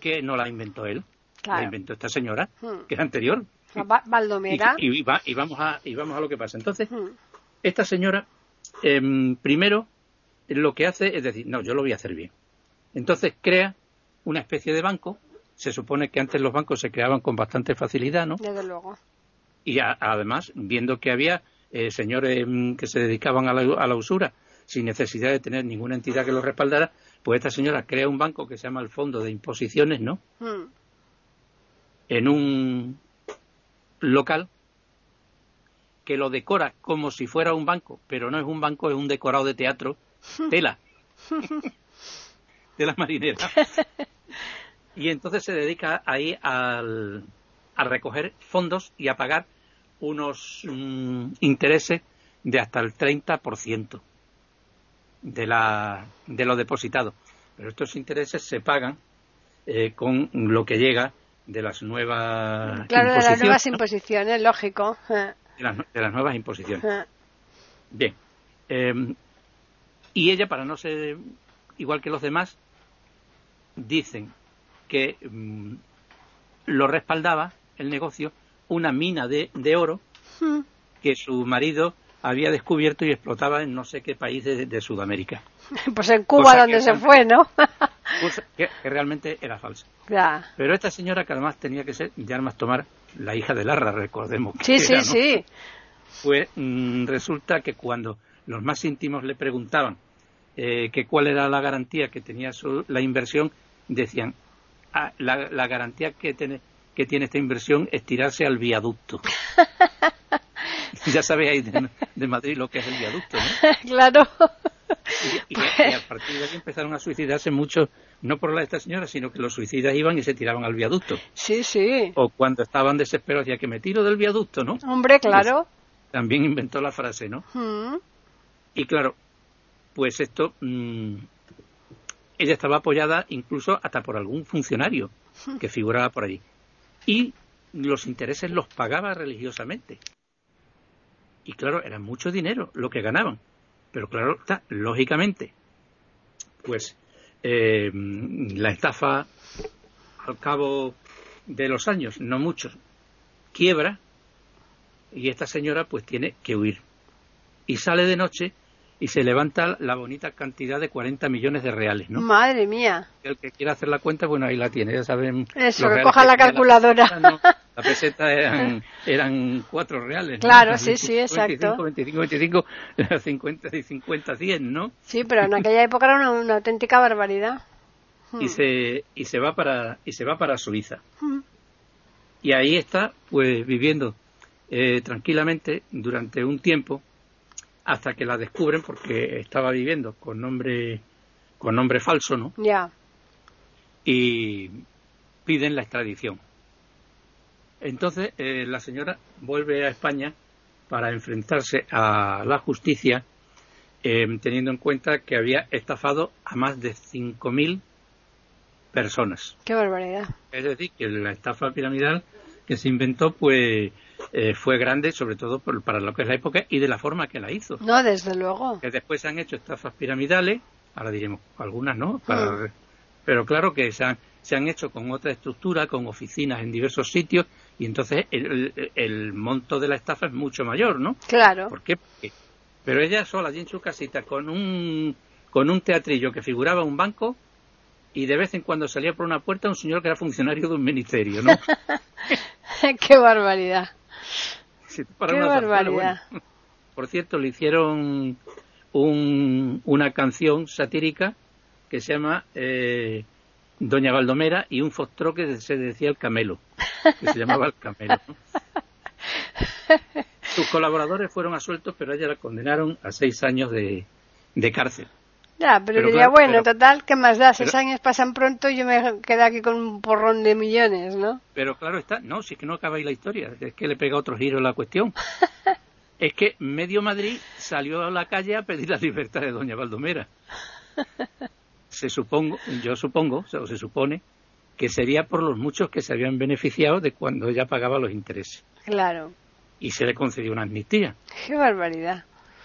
que no la inventó él, Claro. la inventó esta señora, Hmm. que es anterior. Ba- Y, Baldomera. y- y va- y vamos a, y vamos a lo que pasa. Entonces, Mm. esta señora, em, primero, lo que hace es decir, no, yo lo voy a hacer bien. Entonces crea una especie de banco. Se supone que antes los bancos se creaban con bastante facilidad, ¿no? Desde luego. Y a- además, viendo que había eh, señores mm, que se dedicaban a la, a la usura sin necesidad de tener ninguna entidad que los respaldara, pues esta señora crea un banco que se llama el Fondo de Imposiciones, ¿no? Mm. En un local que lo decora como si fuera un banco, pero no es un banco, es un decorado de teatro, tela, tela marinera. Y entonces se dedica ahí al, a recoger fondos y a pagar unos mm, intereses de hasta el 30% de, la, de lo depositado. Pero estos intereses se pagan eh, con lo que llega de las nuevas Claro, de las imposiciones, nuevas imposiciones, lógico. De las, de las nuevas imposiciones. Bien. Eh, y ella, para no ser igual que los demás, dicen que mm, lo respaldaba el negocio una mina de, de oro Mm. que su marido había descubierto y explotaba en no sé qué país de, de Sudamérica. Pues en Cuba, Cosa donde se fue, ¿no? Que, que realmente era falsa. ya. Pero esta señora, que además tenía que ser de armas tomar, la hija de Larra, recordemos. que Sí, sí, sí. pues mm, resulta que cuando los más íntimos le preguntaban eh, que cuál era la garantía que tenía su- la inversión, decían, "Ah, la, la garantía que tiene, que tiene esta inversión es tirarse al viaducto. ya sabéis de, de Madrid lo que es el viaducto, ¿no? claro. Y, a partir de aquí empezaron a suicidarse muchos, no por la de esta señora, sino que los suicidas iban y se tiraban al viaducto. Sí, sí. O cuando estaban desesperados, decía que me tiro del viaducto, ¿no? Hombre, claro. También inventó la frase, ¿no? Mm. Y claro, pues esto, mm, ella estaba apoyada incluso hasta por algún funcionario que figuraba por allí. Y los intereses los pagaba religiosamente. Y claro, era mucho dinero lo que ganaban. Pero claro, está, lógicamente, pues eh, la estafa al cabo de los años, no muchos, quiebra y esta señora pues tiene que huir y sale de noche y se levanta la bonita cantidad de 40 millones de reales, ¿no? Madre mía. El que quiera hacer la cuenta, bueno, ahí la tiene, ya saben. Eso, que coja la calculadora. peseta, no, la peseta eran, eran cuatro reales. ¿no? Claro, sí, sí, exacto. 25, 25, 25, 50 y 50, 100, ¿no? Sí, pero en aquella época era una, una auténtica barbaridad. Y se, y se va para, y se va para Suiza. Mm. Y ahí está, pues, viviendo eh, tranquilamente durante un tiempo hasta que la descubren porque estaba viviendo con nombre con nombre falso, ¿no? Ya. Y piden la extradición. Entonces eh, la señora vuelve a España para enfrentarse a la justicia, eh, teniendo en cuenta que había estafado a más de 5.000 personas. Qué barbaridad. Es decir, que la estafa piramidal que se inventó, pues eh, fue grande, sobre todo por- para lo que es la época y de la forma que la hizo. No, desde luego. Que después se han hecho estafas piramidales, ahora diremos algunas, ¿no? Para- Pero claro que se han, se han hecho con otra estructura, con oficinas en diversos sitios, y entonces el, el- el monto de la estafa es mucho mayor, ¿no? Claro. ¿Por qué? Porque- Pero ella sola, allí en su casita, con un, con un teatrillo que figuraba un banco, y de vez en cuando salía por una puerta un señor que era funcionario de un ministerio, ¿no? Qué barbaridad. Sí, para Qué una barbaridad. bueno. Por cierto, le hicieron un, una canción satírica que se llama eh, Doña Baldomera y un fostró que se decía el camelo, que se llamaba el camelo. Sus colaboradores fueron asueltos, pero a ella la condenaron a seis años de, de cárcel. Ya, pero, diría, bueno, total, ¿qué más da? Seis años pasan pronto y yo me quedo aquí con un porrón de millones, ¿no? Pero claro está, no, si es que no acaba ahí la historia, es que le pega otro giro a la cuestión. es que medio Madrid salió a la calle a pedir la libertad de doña Baldomera. Se supongo, yo supongo, o se supone, que sería por los muchos que se habían beneficiado de cuando ella pagaba los intereses. Claro. Y se le concedió una amnistía. ¡Qué barbaridad!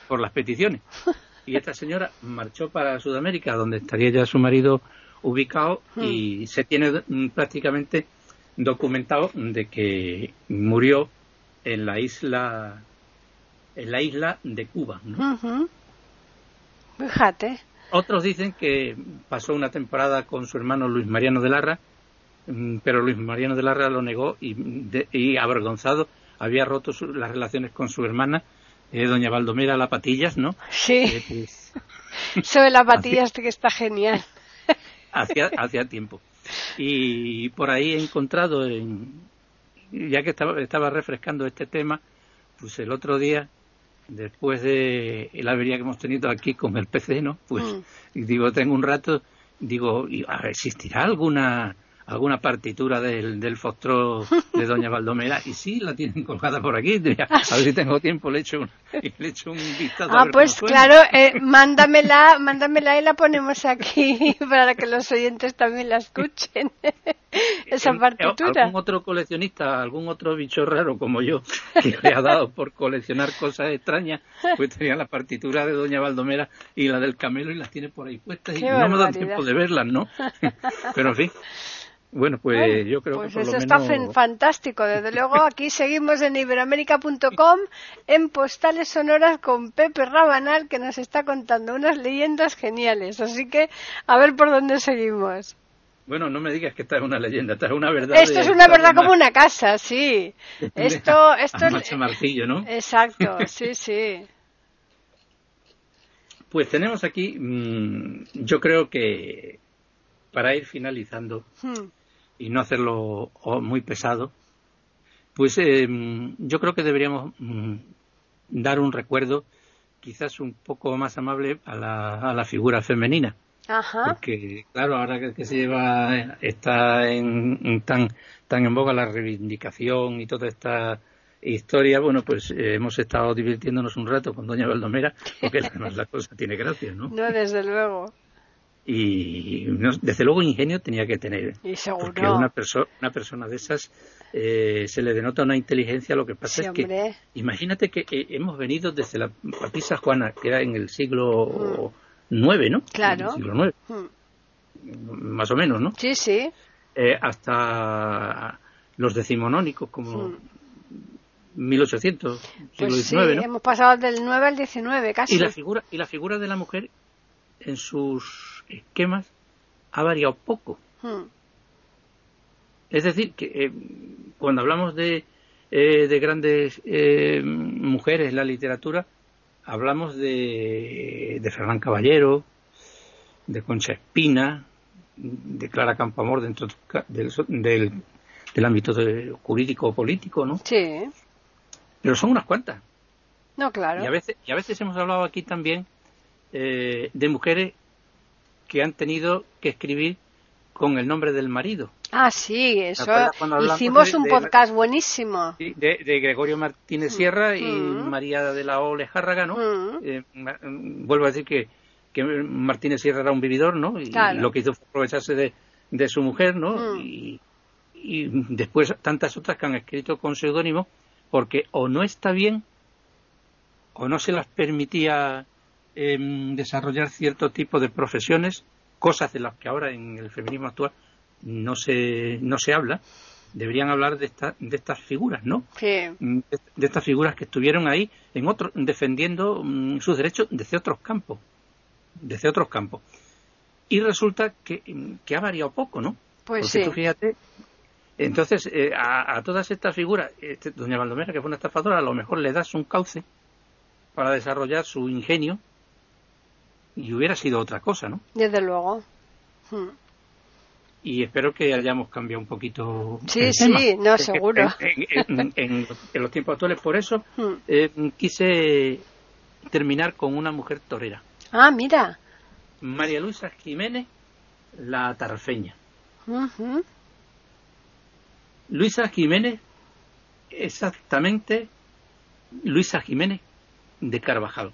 Por las peticiones. Y esta señora marchó para Sudamérica, donde estaría ya su marido ubicado, hmm. y se tiene mm, prácticamente documentado de que murió en la isla en la isla de Cuba. ¿no? Fíjate. Otros dicen que pasó una temporada con su hermano Luis Mariano de Larra, mm, pero Luis Mariano de Larra lo negó y, avergonzado había roto las relaciones con su hermana, eh, doña Baldomera La Patillas, ¿no? Sí. Eh, pues, Sobre La Patillas que está genial. hacía, hacía tiempo. Y por ahí he encontrado, en, ya que estaba, estaba refrescando este tema, pues el otro día después de la avería que hemos tenido aquí con el PC, ¿no? Pues mm. digo, tengo un rato, digo, ¿existirá alguna alguna partitura del, del fostró de Doña Baldomera y sí, la tienen colgada por aquí. A ver si tengo tiempo, le echo un, le echo un vistazo. Ah, pues claro, eh, mándamela, mándamela y la ponemos aquí para que los oyentes también la escuchen. Esa partitura. ¿Algún otro coleccionista, algún otro bicho raro como yo, que le ha dado por coleccionar cosas extrañas, pues tenía la partitura de Doña Baldomera y la del Camelo y las tiene por ahí puestas y no me da tiempo de verlas, ¿no? Pero en fin. Bueno, pues yo creo pues que. eso está fantástico. Desde luego, aquí seguimos en iberoamérica.com en postales sonoras con Pepe Rabanal que nos está contando unas leyendas geniales. Así que, a ver por dónde seguimos. Bueno, no me digas que esta es una leyenda, esta es una verdad. Esto es una verdad como una casa, sí. Esto, esto es. Marcillo, ¿no? Exacto, sí, sí. Pues tenemos aquí, mm, yo creo que para ir finalizando. Hmm y no hacerlo muy pesado, pues eh, yo creo que deberíamos mm, dar un recuerdo quizás un poco más amable a la, a la figura femenina. Ajá. Porque, claro, ahora que, se lleva, está en, tan, tan en boga la reivindicación y toda esta historia, bueno, pues eh, hemos estado divirtiéndonos un rato con Doña Valdomera, porque además la cosa tiene gracia, ¿no? No, desde luego y desde luego ingenio tenía que tener. Y. Porque una, una persona de esas eh, se le denota una inteligencia, lo que pasa es que imagínate que eh, hemos venido desde la papisa Juana, que era en el siglo IX, ¿no? Claro. siglo IX. Hmm. Más o menos, ¿no? Sí, sí. Eh, hasta los decimonónicos, como 1800, hmm. siglo pues XIX, sí, hemos pasado del 9 al 19, casi. Y la figura, y la figura de la mujer en sus esquemas ha variado poco. Hmm. Es decir, que eh, cuando hablamos de, eh, de grandes eh, mujeres en la literatura, hablamos de, de Fernán Caballero, de Concha Espina, de Clara Campoamor dentro del, del, del ámbito jurídico o político, ¿no? Sí. Pero son unas cuantas. No, claro. Y a veces, y a veces hemos hablado aquí también de mujeres que han tenido que escribir con el nombre del marido. Ah, sí, eso. Hicimos un podcast buenísimo. De, Gregorio Martínez Sierra y mm. María de la Olejárraga, ¿no? Mm. Eh, mm, vuelvo a decir que, que, Martínez Sierra era un vividor, ¿no? Y lo que hizo fue aprovecharse de, de su mujer, ¿no? Y, y, después tantas otras que han escrito con seudónimo, porque o no está bien, o no se las permitía desarrollar cierto tipo de profesiones, cosas de las que ahora en el feminismo actual no se, no se habla, deberían hablar de, esta, de estas figuras, ¿no? Mm, de, estas figuras que estuvieron ahí en otro, defendiendo mm, sus derechos desde otros campos, desde otros campos. Y resulta que, mm, que ha variado poco, ¿no? Pues sí. fíjate, entonces eh, a, todas estas figuras, este, doña Valdomera, que fue una estafadora, a lo mejor le das un cauce para desarrollar su ingenio y hubiera sido otra cosa, ¿no? Desde luego. Hmm. Y espero que hayamos cambiado un poquito. Sí, el sí, tema. no, seguro. En, en- en- en los tiempos actuales, por eso Hmm. eh, quise terminar con una mujer torera. Ah, mira. María Luisa Jiménez, la tarfeña. Ujú. Luisa Jiménez, exactamente Luisa Jiménez de Carvajal.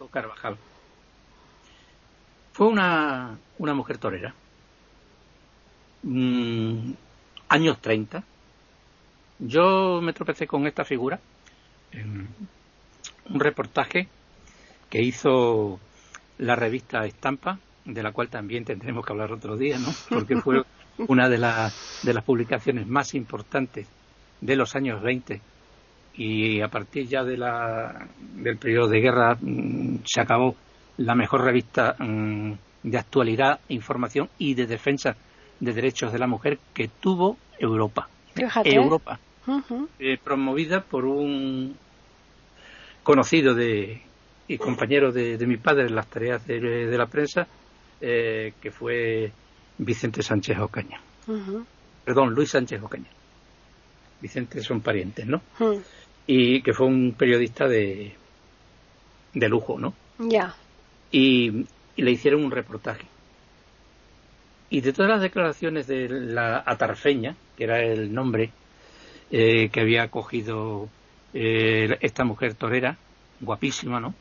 O Carvajal. Fue una, una mujer torera. Mm, años 30. Yo me tropecé con esta figura en un reportaje que hizo la revista Estampa, de la cual también tendremos que hablar otro día, ¿no? Porque fue una de, las de las publicaciones más importantes de los años 20 y a partir ya de la, del periodo de guerra mm, se acabó la mejor revista mm, de actualidad, información y de defensa de derechos de la mujer que tuvo Europa. Fíjate. Europa, Ujú. eh, promovida por un conocido de, y compañero de, de mi padre en las tareas de, de la prensa, eh, que fue Vicente Sánchez Ocaña. Perdón, Luis Sánchez Ocaña. Vicente son parientes, ¿no? Y que fue un periodista de, de lujo, ¿no? Ya. Y, y le hicieron un reportaje. Y de todas las declaraciones de la atarfeña, que era el nombre eh, que había cogido eh, esta mujer torera, guapísima, ¿no?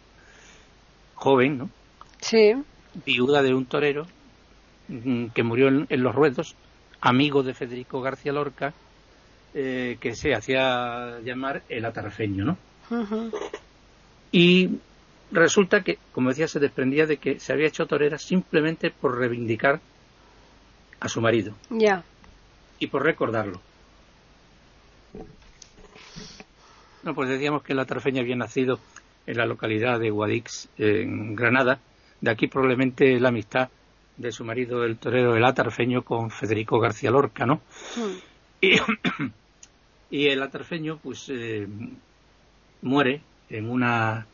Joven, ¿no? Sí. Viuda de un torero mm, que murió en, en los ruedos, amigo de Federico García Lorca, eh, que se hacía llamar el atarfeño, ¿no? Y resulta que, como decía, se desprendía de que se había hecho torera simplemente por reivindicar a su marido Ya. y por recordarlo. No, pues decíamos que la tarfeña había nacido en la localidad de Guadix, en Granada. De aquí probablemente la amistad de su marido, el torero el atarfeño, con Federico García Lorca, ¿no? Mm. Y, y el atarfeño, pues, eh, muere en una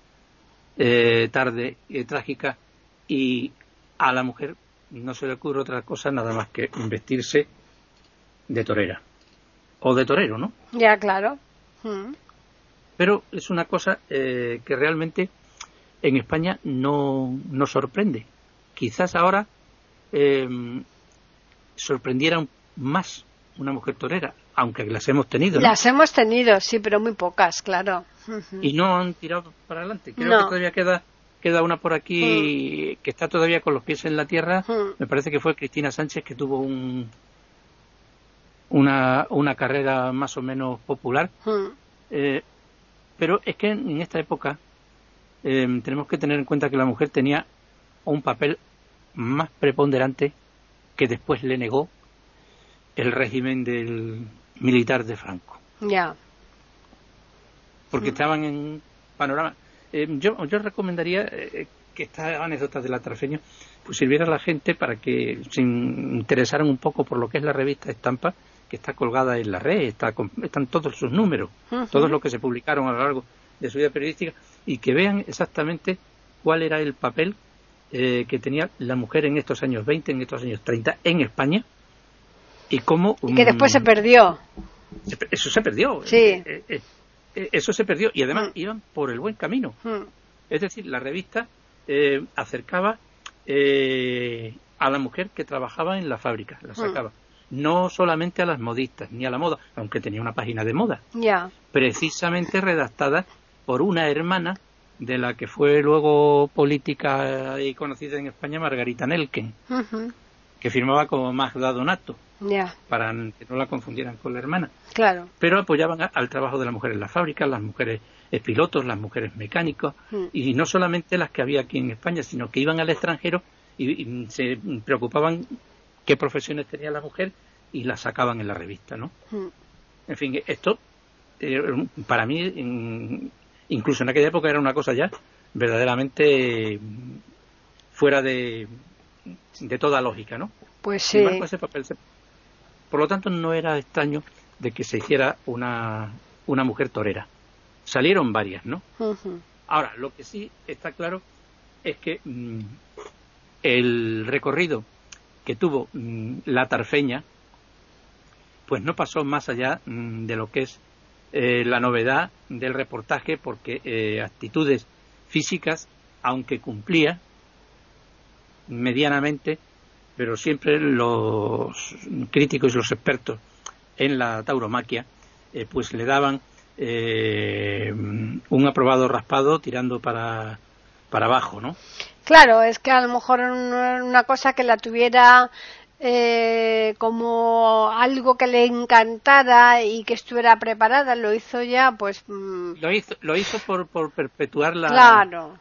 eh, tarde eh, trágica y a la mujer no se le ocurre otra cosa nada más que vestirse de torera o de torero, ¿no? Ya, claro. Mm. Pero es una cosa eh, que realmente en España no, no sorprende. Quizás ahora eh, sorprendiera un- más una mujer torera, aunque las hemos tenido. ¿no? Las hemos tenido, sí, pero muy pocas, claro. Y no han tirado para adelante. Creo No. que todavía queda queda una por aquí que está todavía con los pies en la tierra. Mm. Me parece que fue Cristina Sánchez que tuvo un una, una carrera más o menos popular. Mm. Eh, pero es que en esta época eh, tenemos que tener en cuenta que la mujer tenía un papel más preponderante que después le negó el régimen del militar de Franco Ya. porque estaban en panorama. Eh, yo, yo recomendaría eh, que estas anécdotas del atrafeño pues sirviera a la gente para que se interesaran un poco por lo que es la revista Estampa, que está colgada en la red, está con- están todos sus números, todos los que se publicaron a lo largo de su vida periodística, y que vean exactamente cuál era el papel eh, que tenía la mujer en estos años 20, en estos años 30 en España, y cómo... Y que después se mm, perdió. Eso se perdió. Sí. Eh, eh, eh, eso se perdió. Y además Mm. iban por el buen camino. Mm. Es decir, la revista eh, acercaba eh, a la mujer que trabajaba en la fábrica, la sacaba. No solamente a las modistas, ni a la moda, aunque tenía una página de moda, Ya. precisamente redactada por una hermana de la que fue luego política y conocida en España, Margarita Nelken, que firmaba como Magda Donato, Para que no la confundieran con la hermana Claro. pero apoyaban a- al trabajo de la mujer en la fábrica, las mujeres pilotos, las mujeres mecánicos, Mm. y no solamente las que había aquí en España, sino que iban al extranjero y, y se preocupaban qué profesiones tenía la mujer y las sacaban en la revista, ¿no? Mm. En fin, esto eh, para mí, incluso en aquella época, era una cosa ya verdaderamente fuera de, de toda lógica, ¿no? Pues Sin sí. embargo, ese papel se- Por lo tanto, no era extraño de que se hiciera una, una mujer torera. Salieron varias, ¿no? Ahora, lo que sí está claro es que mm, el recorrido que tuvo mm, la tarfeña, pues no pasó más allá mm, de lo que es eh, la novedad del reportaje, porque eh, actitudes físicas, aunque cumplía medianamente, pero siempre los críticos y los expertos en la tauromaquia, eh, pues le daban un aprobado raspado tirando para, para abajo, ¿no? Claro, es que a lo mejor una cosa que la tuviera eh, como algo que le encantara y que estuviera preparada, lo hizo ya, pues. Mm. Lo hizo, lo hizo por, por perpetuar la,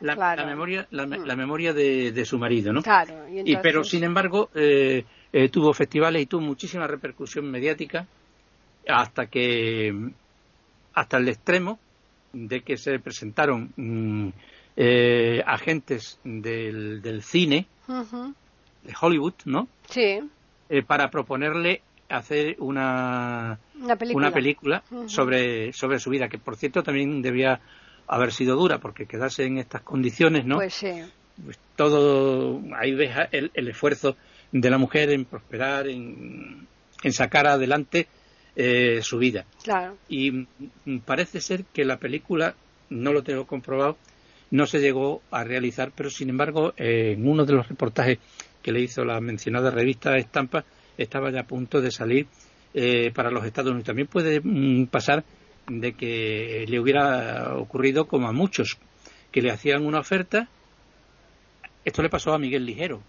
la, memoria, la, mm. memoria de, su marido, ¿no? Claro. Y, pero sin embargo eh, eh, tuvo festivales y tuvo muchísima repercusión mediática hasta que hasta el extremo de que se presentaron mm, eh, agentes del, del cine de Hollywood, ¿no? Sí. Eh, para proponerle hacer una, una película, sobre, sobre su vida, que por cierto también debía haber sido dura, porque quedarse en estas condiciones, ¿no? Pues sí. Pues todo, ahí ves el, el, esfuerzo de la mujer en prosperar, en, en sacar adelante eh, su vida. Claro. Y parece ser que la película, no lo tengo comprobado, no se llegó a realizar, pero sin embargo, eh, en uno de los reportajes que le hizo la mencionada revista Estampa, estaba ya a punto de salir eh, para los Estados Unidos. También puede mm, pasar de que le hubiera ocurrido como a muchos, que le hacían una oferta. Esto le pasó a Miguel Ligero.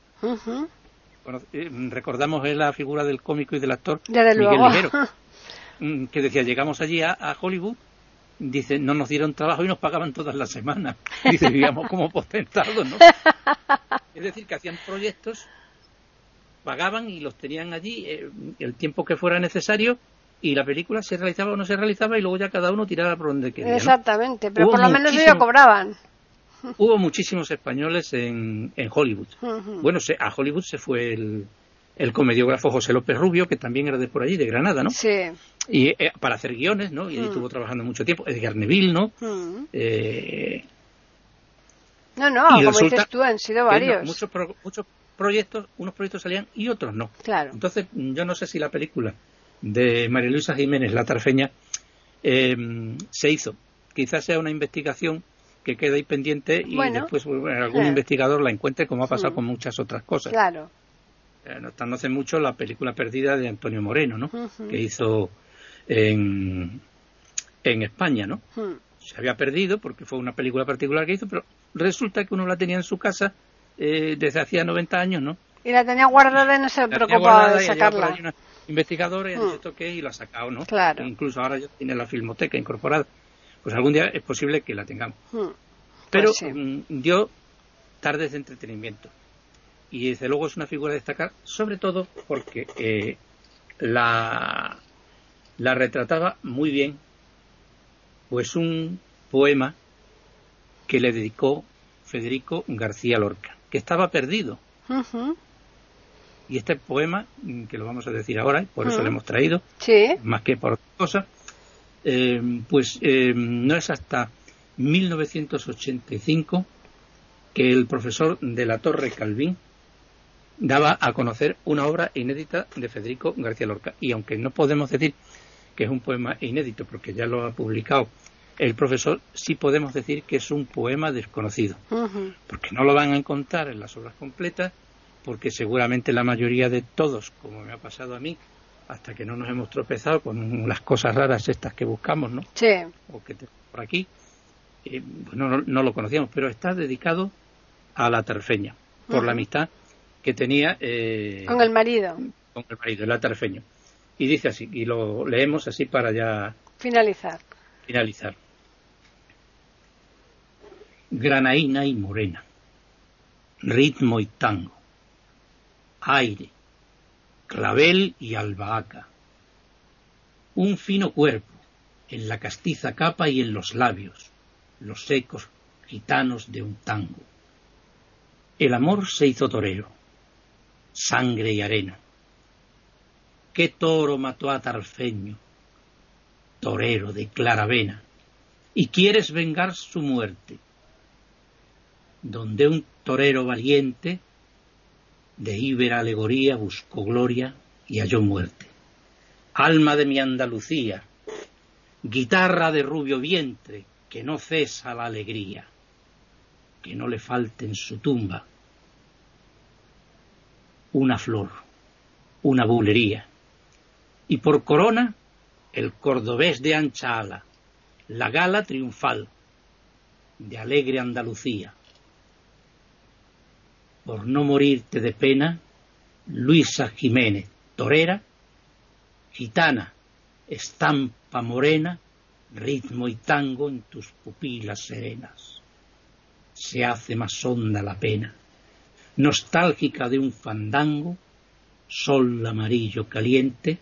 Eh, recordamos la figura del cómico y del actor Miguel Ligero, mm, que decía, llegamos allí a Hollywood dice, no nos dieron trabajo y nos pagaban todas las semanas. Dice, vivíamos como potentados, ¿no? Es decir, que hacían proyectos, pagaban y los tenían allí eh, el tiempo que fuera necesario y la película se realizaba o no se realizaba y luego ya cada uno tiraba por donde quería. Exactamente, pero por lo menos ellos cobraban. Hubo muchísimos españoles en, en Hollywood. Bueno, a Hollywood se fue el, el comediógrafo José López Rubio, que también era de por allí, de Granada, ¿no? Sí. Y eh, para hacer guiones, ¿no? Y mm. estuvo trabajando mucho tiempo. Edgar Neville, ¿no? Mm. Eh, no, no, como dices tú, han sido varios. muchos, muchos proyectos, unos proyectos salían y otros no. Claro. Entonces, yo no sé si la película de María Luisa Jiménez, La Tarfeña, eh, se hizo. Quizás sea una investigación que queda ahí pendiente y después algún investigador la encuentre, como ha pasado mm. con muchas otras cosas. Claro. No hace mucho la película perdida de Antonio Moreno, ¿no? Que hizo en, en España, ¿no? Se había perdido porque fue una película particular que hizo, pero resulta que uno la tenía en su casa eh, desde hacía 90 años, ¿no? Y la tenía guardada y no se preocupaba de sacarla. Una investigadora y mm. toque y la ha sacado, ¿no? Claro. incluso ahora ya tiene la filmoteca incorporada. Pues algún día es posible que la tengamos. Pero pues mm, dio tardes de entretenimiento y desde luego es una figura a destacar, sobre todo porque eh, la, la retrataba muy bien, pues un poema que le dedicó Federico García Lorca, que estaba perdido. Y este poema, que lo vamos a decir ahora, y por eso lo hemos traído, más que por otra cosa, eh, pues eh, no es hasta 1985 que el profesor de la Torre Calvín daba a conocer una obra inédita de Federico García Lorca. Y aunque no podemos decir que es un poema inédito, porque ya lo ha publicado el profesor, sí podemos decir que es un poema desconocido, porque no lo van a encontrar en las obras completas, porque seguramente la mayoría de todos, como me ha pasado a mí, hasta que no nos hemos tropezado con las cosas raras estas que buscamos, ¿no? Sí. O que por aquí, eh, pues no, no, lo conocíamos, pero está dedicado a la terfeña, por la amistad que tenía eh, con el marido. Con el marido, el atarfeño. Y dice así, y lo leemos así para ya finalizar. Finalizar. Granaína y morena, ritmo y tango, aire, clavel y albahaca, un fino cuerpo en la castiza capa y en los labios, los secos gitanos de un tango. El amor se hizo torero, sangre y arena. ¿Qué toro mató a Tarfeño, torero de clara vena, y quieres vengar su muerte? donde un torero valiente de íbera alegoría buscó gloria y halló muerte. Alma de mi Andalucía, guitarra de rubio vientre, que no cesa la alegría, que no le falte en su tumba una flor, una bulería, y por corona el cordobés de ancha ala, la gala triunfal de alegre Andalucía. Por no morirte de pena, Luisa Jiménez, torera, gitana, estampa morena, ritmo y tango en tus pupilas serenas. Se hace más honda la pena, nostálgica de un fandango, sol amarillo caliente,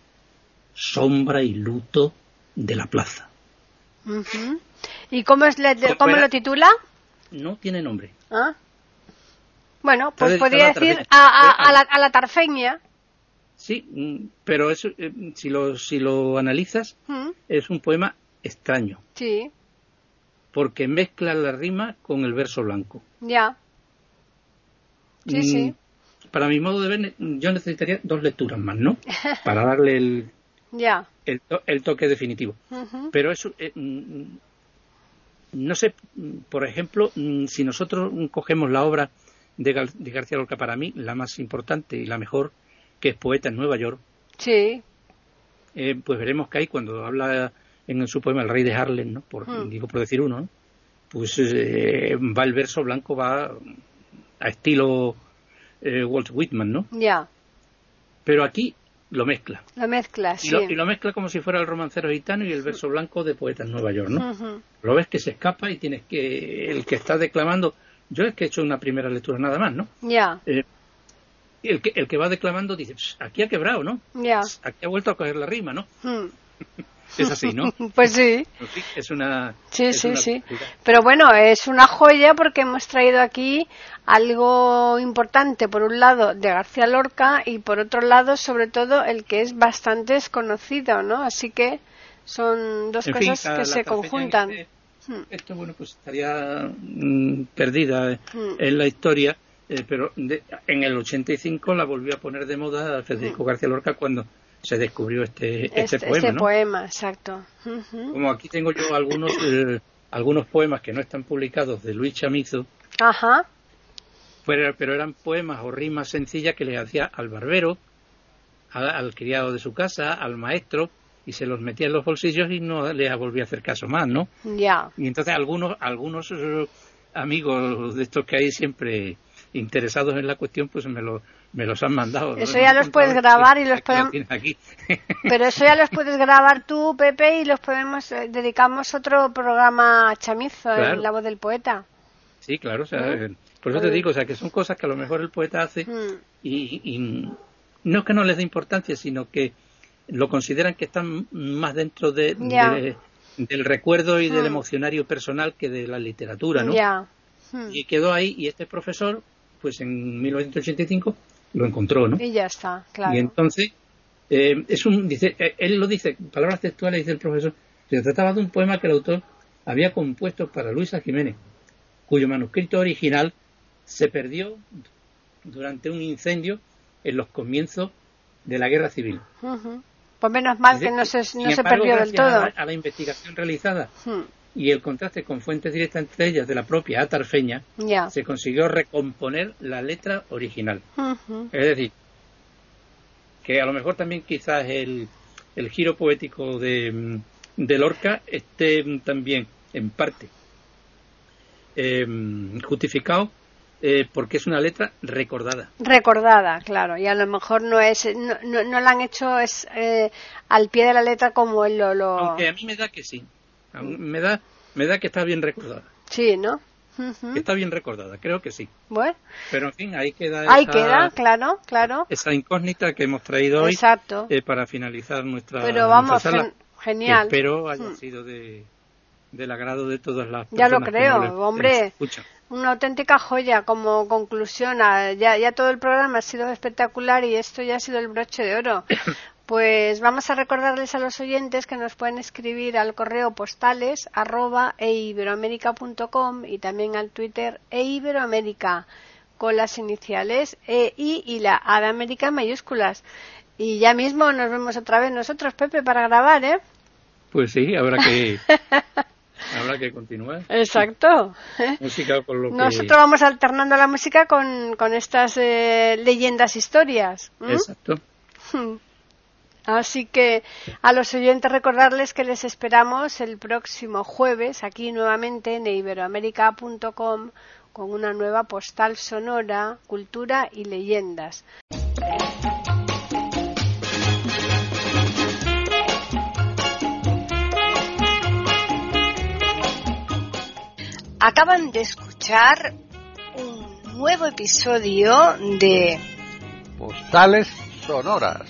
sombra y luto de la plaza. ¿Y cómo, es cómo lo titula? No tiene nombre. ¿Ah? Bueno, pues podría decir a, la, a, la, tarfeña. Sí, mm, pero eso, eh, si, lo, si lo analizas, es un poema extraño. Sí. Porque mezcla la rima con el verso blanco. Ya. Sí, mm, sí. Para mi modo de ver, yo necesitaría dos lecturas más, ¿no? Para darle el, ya. el, toque definitivo. Pero eso, eh, mm, no sé, por ejemplo, si nosotros cogemos la obra de, García Lorca para mí, la más importante y la mejor, que es Poeta en Nueva York. Sí. Eh, pues veremos que hay cuando habla en su poema El Rey de Harlem, ¿no? Por, hmm. Digo por decir uno, Pues eh, va el verso blanco, va a estilo eh, Walt Whitman, ¿no? Ya. Pero aquí lo mezcla. Lo mezcla, sí. Y lo, mezcla como si fuera el romancero gitano y el verso blanco de Poeta en Nueva York, ¿no? Lo ves que se escapa y tienes que... El que está declamando yo es que he hecho una primera lectura nada más, ¿no? Ya. Eh, el, que, el que va declamando dice, aquí ha quebrado, ¿no? Ya. Aquí ha vuelto a coger la rima, ¿no? Hmm. Es así, ¿no? pues sí. Es una. Sí, sí, sí. Pero bueno, es una joya porque hemos traído aquí algo importante, por un lado, de García Lorca y por otro lado, sobre todo, el que es bastante desconocido, ¿no? Así que son dos cosas que se conjuntan. Hmm. esto bueno pues estaría mm, perdida hmm. en la historia eh, pero en el 85 la volvió a poner de moda Federico hmm. García Lorca cuando se descubrió este, este, este poema. Este poema, exacto. Como aquí tengo yo algunos, eh, algunos poemas que no están publicados de Luis Chamizo, Ajá. Pero, pero eran poemas o rimas sencillas que le hacía al barbero, al criado de su casa, al maestro, y se los metía en los bolsillos y no le volvía a hacer caso más, ¿no? Ya. Y entonces algunos, algunos eh, amigos de estos que hay siempre interesados en la cuestión, pues me, lo, me los han mandado. Eso ya los puedes grabar y los podemos... Pero eso ya los puedes grabar tú, Pepe, y los podemos... Eh, dedicamos otro programa Chamizo, en La Voz del Poeta. Sí, claro, o sea, eh, por eso te digo, o sea, que son cosas que a lo mejor el poeta hace mm. y, y no es que no les dé importancia, sino que lo consideran que están más dentro de, del recuerdo y del emocionario personal que de la literatura, ¿no? Hmm. Y quedó ahí y este profesor, pues en 1985 lo encontró, ¿no? Y ya está, claro. Y entonces, eh, es un, dice, eh, él lo dice, palabras textuales, dice el profesor, se trataba de un poema que el autor había compuesto para Luisa Jiménez, cuyo manuscrito original se perdió durante un incendio en los comienzos de la guerra civil. Pues menos mal que no se, no se perdió del todo. A la, investigación realizada hmm. Y el contraste con fuentes directas entre ellas de la propia atarfeña, se consiguió recomponer la letra original. Es decir, que a lo mejor también quizás el, el giro poético de, de Lorca esté también en parte eh, justificado eh, porque es una letra recordada. Recordada, claro, y a lo mejor no es, no, no, la han hecho es, eh, al pie de la letra como él lo, lo... Aunque a mí me da que sí, me da, me da que está bien recordada. Sí, ¿no? está bien recordada, creo que sí. Bueno. Pero en fin, ahí queda. Ahí queda, claro, claro. Esa incógnita que hemos traído hoy. Eh, para finalizar nuestra. Pero vamos, genial. espero haya hmm. sido de, del agrado de todas las personas. Ya lo creo, hombre una auténtica joya como conclusión. Ya, ya todo el programa ha sido espectacular y esto ya ha sido el broche de oro. Pues vamos a recordarles a los oyentes que nos pueden escribir al correo postales arroba eiberoamerica.com y también al Twitter eiberoamerica con las iniciales E, I y la A de América en mayúsculas. Y ya mismo nos vemos otra vez nosotros, Pepe, para grabar, ¿eh? Pues sí, habrá que habrá que continuar. Exacto. Música con lo que... Nosotros vamos alternando la música con, con estas eh, leyendas historias. Exacto. Así que a los oyentes recordarles que les esperamos el próximo jueves aquí nuevamente en iberoamérica.com con una nueva postal sonora, cultura y leyendas. Acaban de escuchar un nuevo episodio de Postales Sonoras,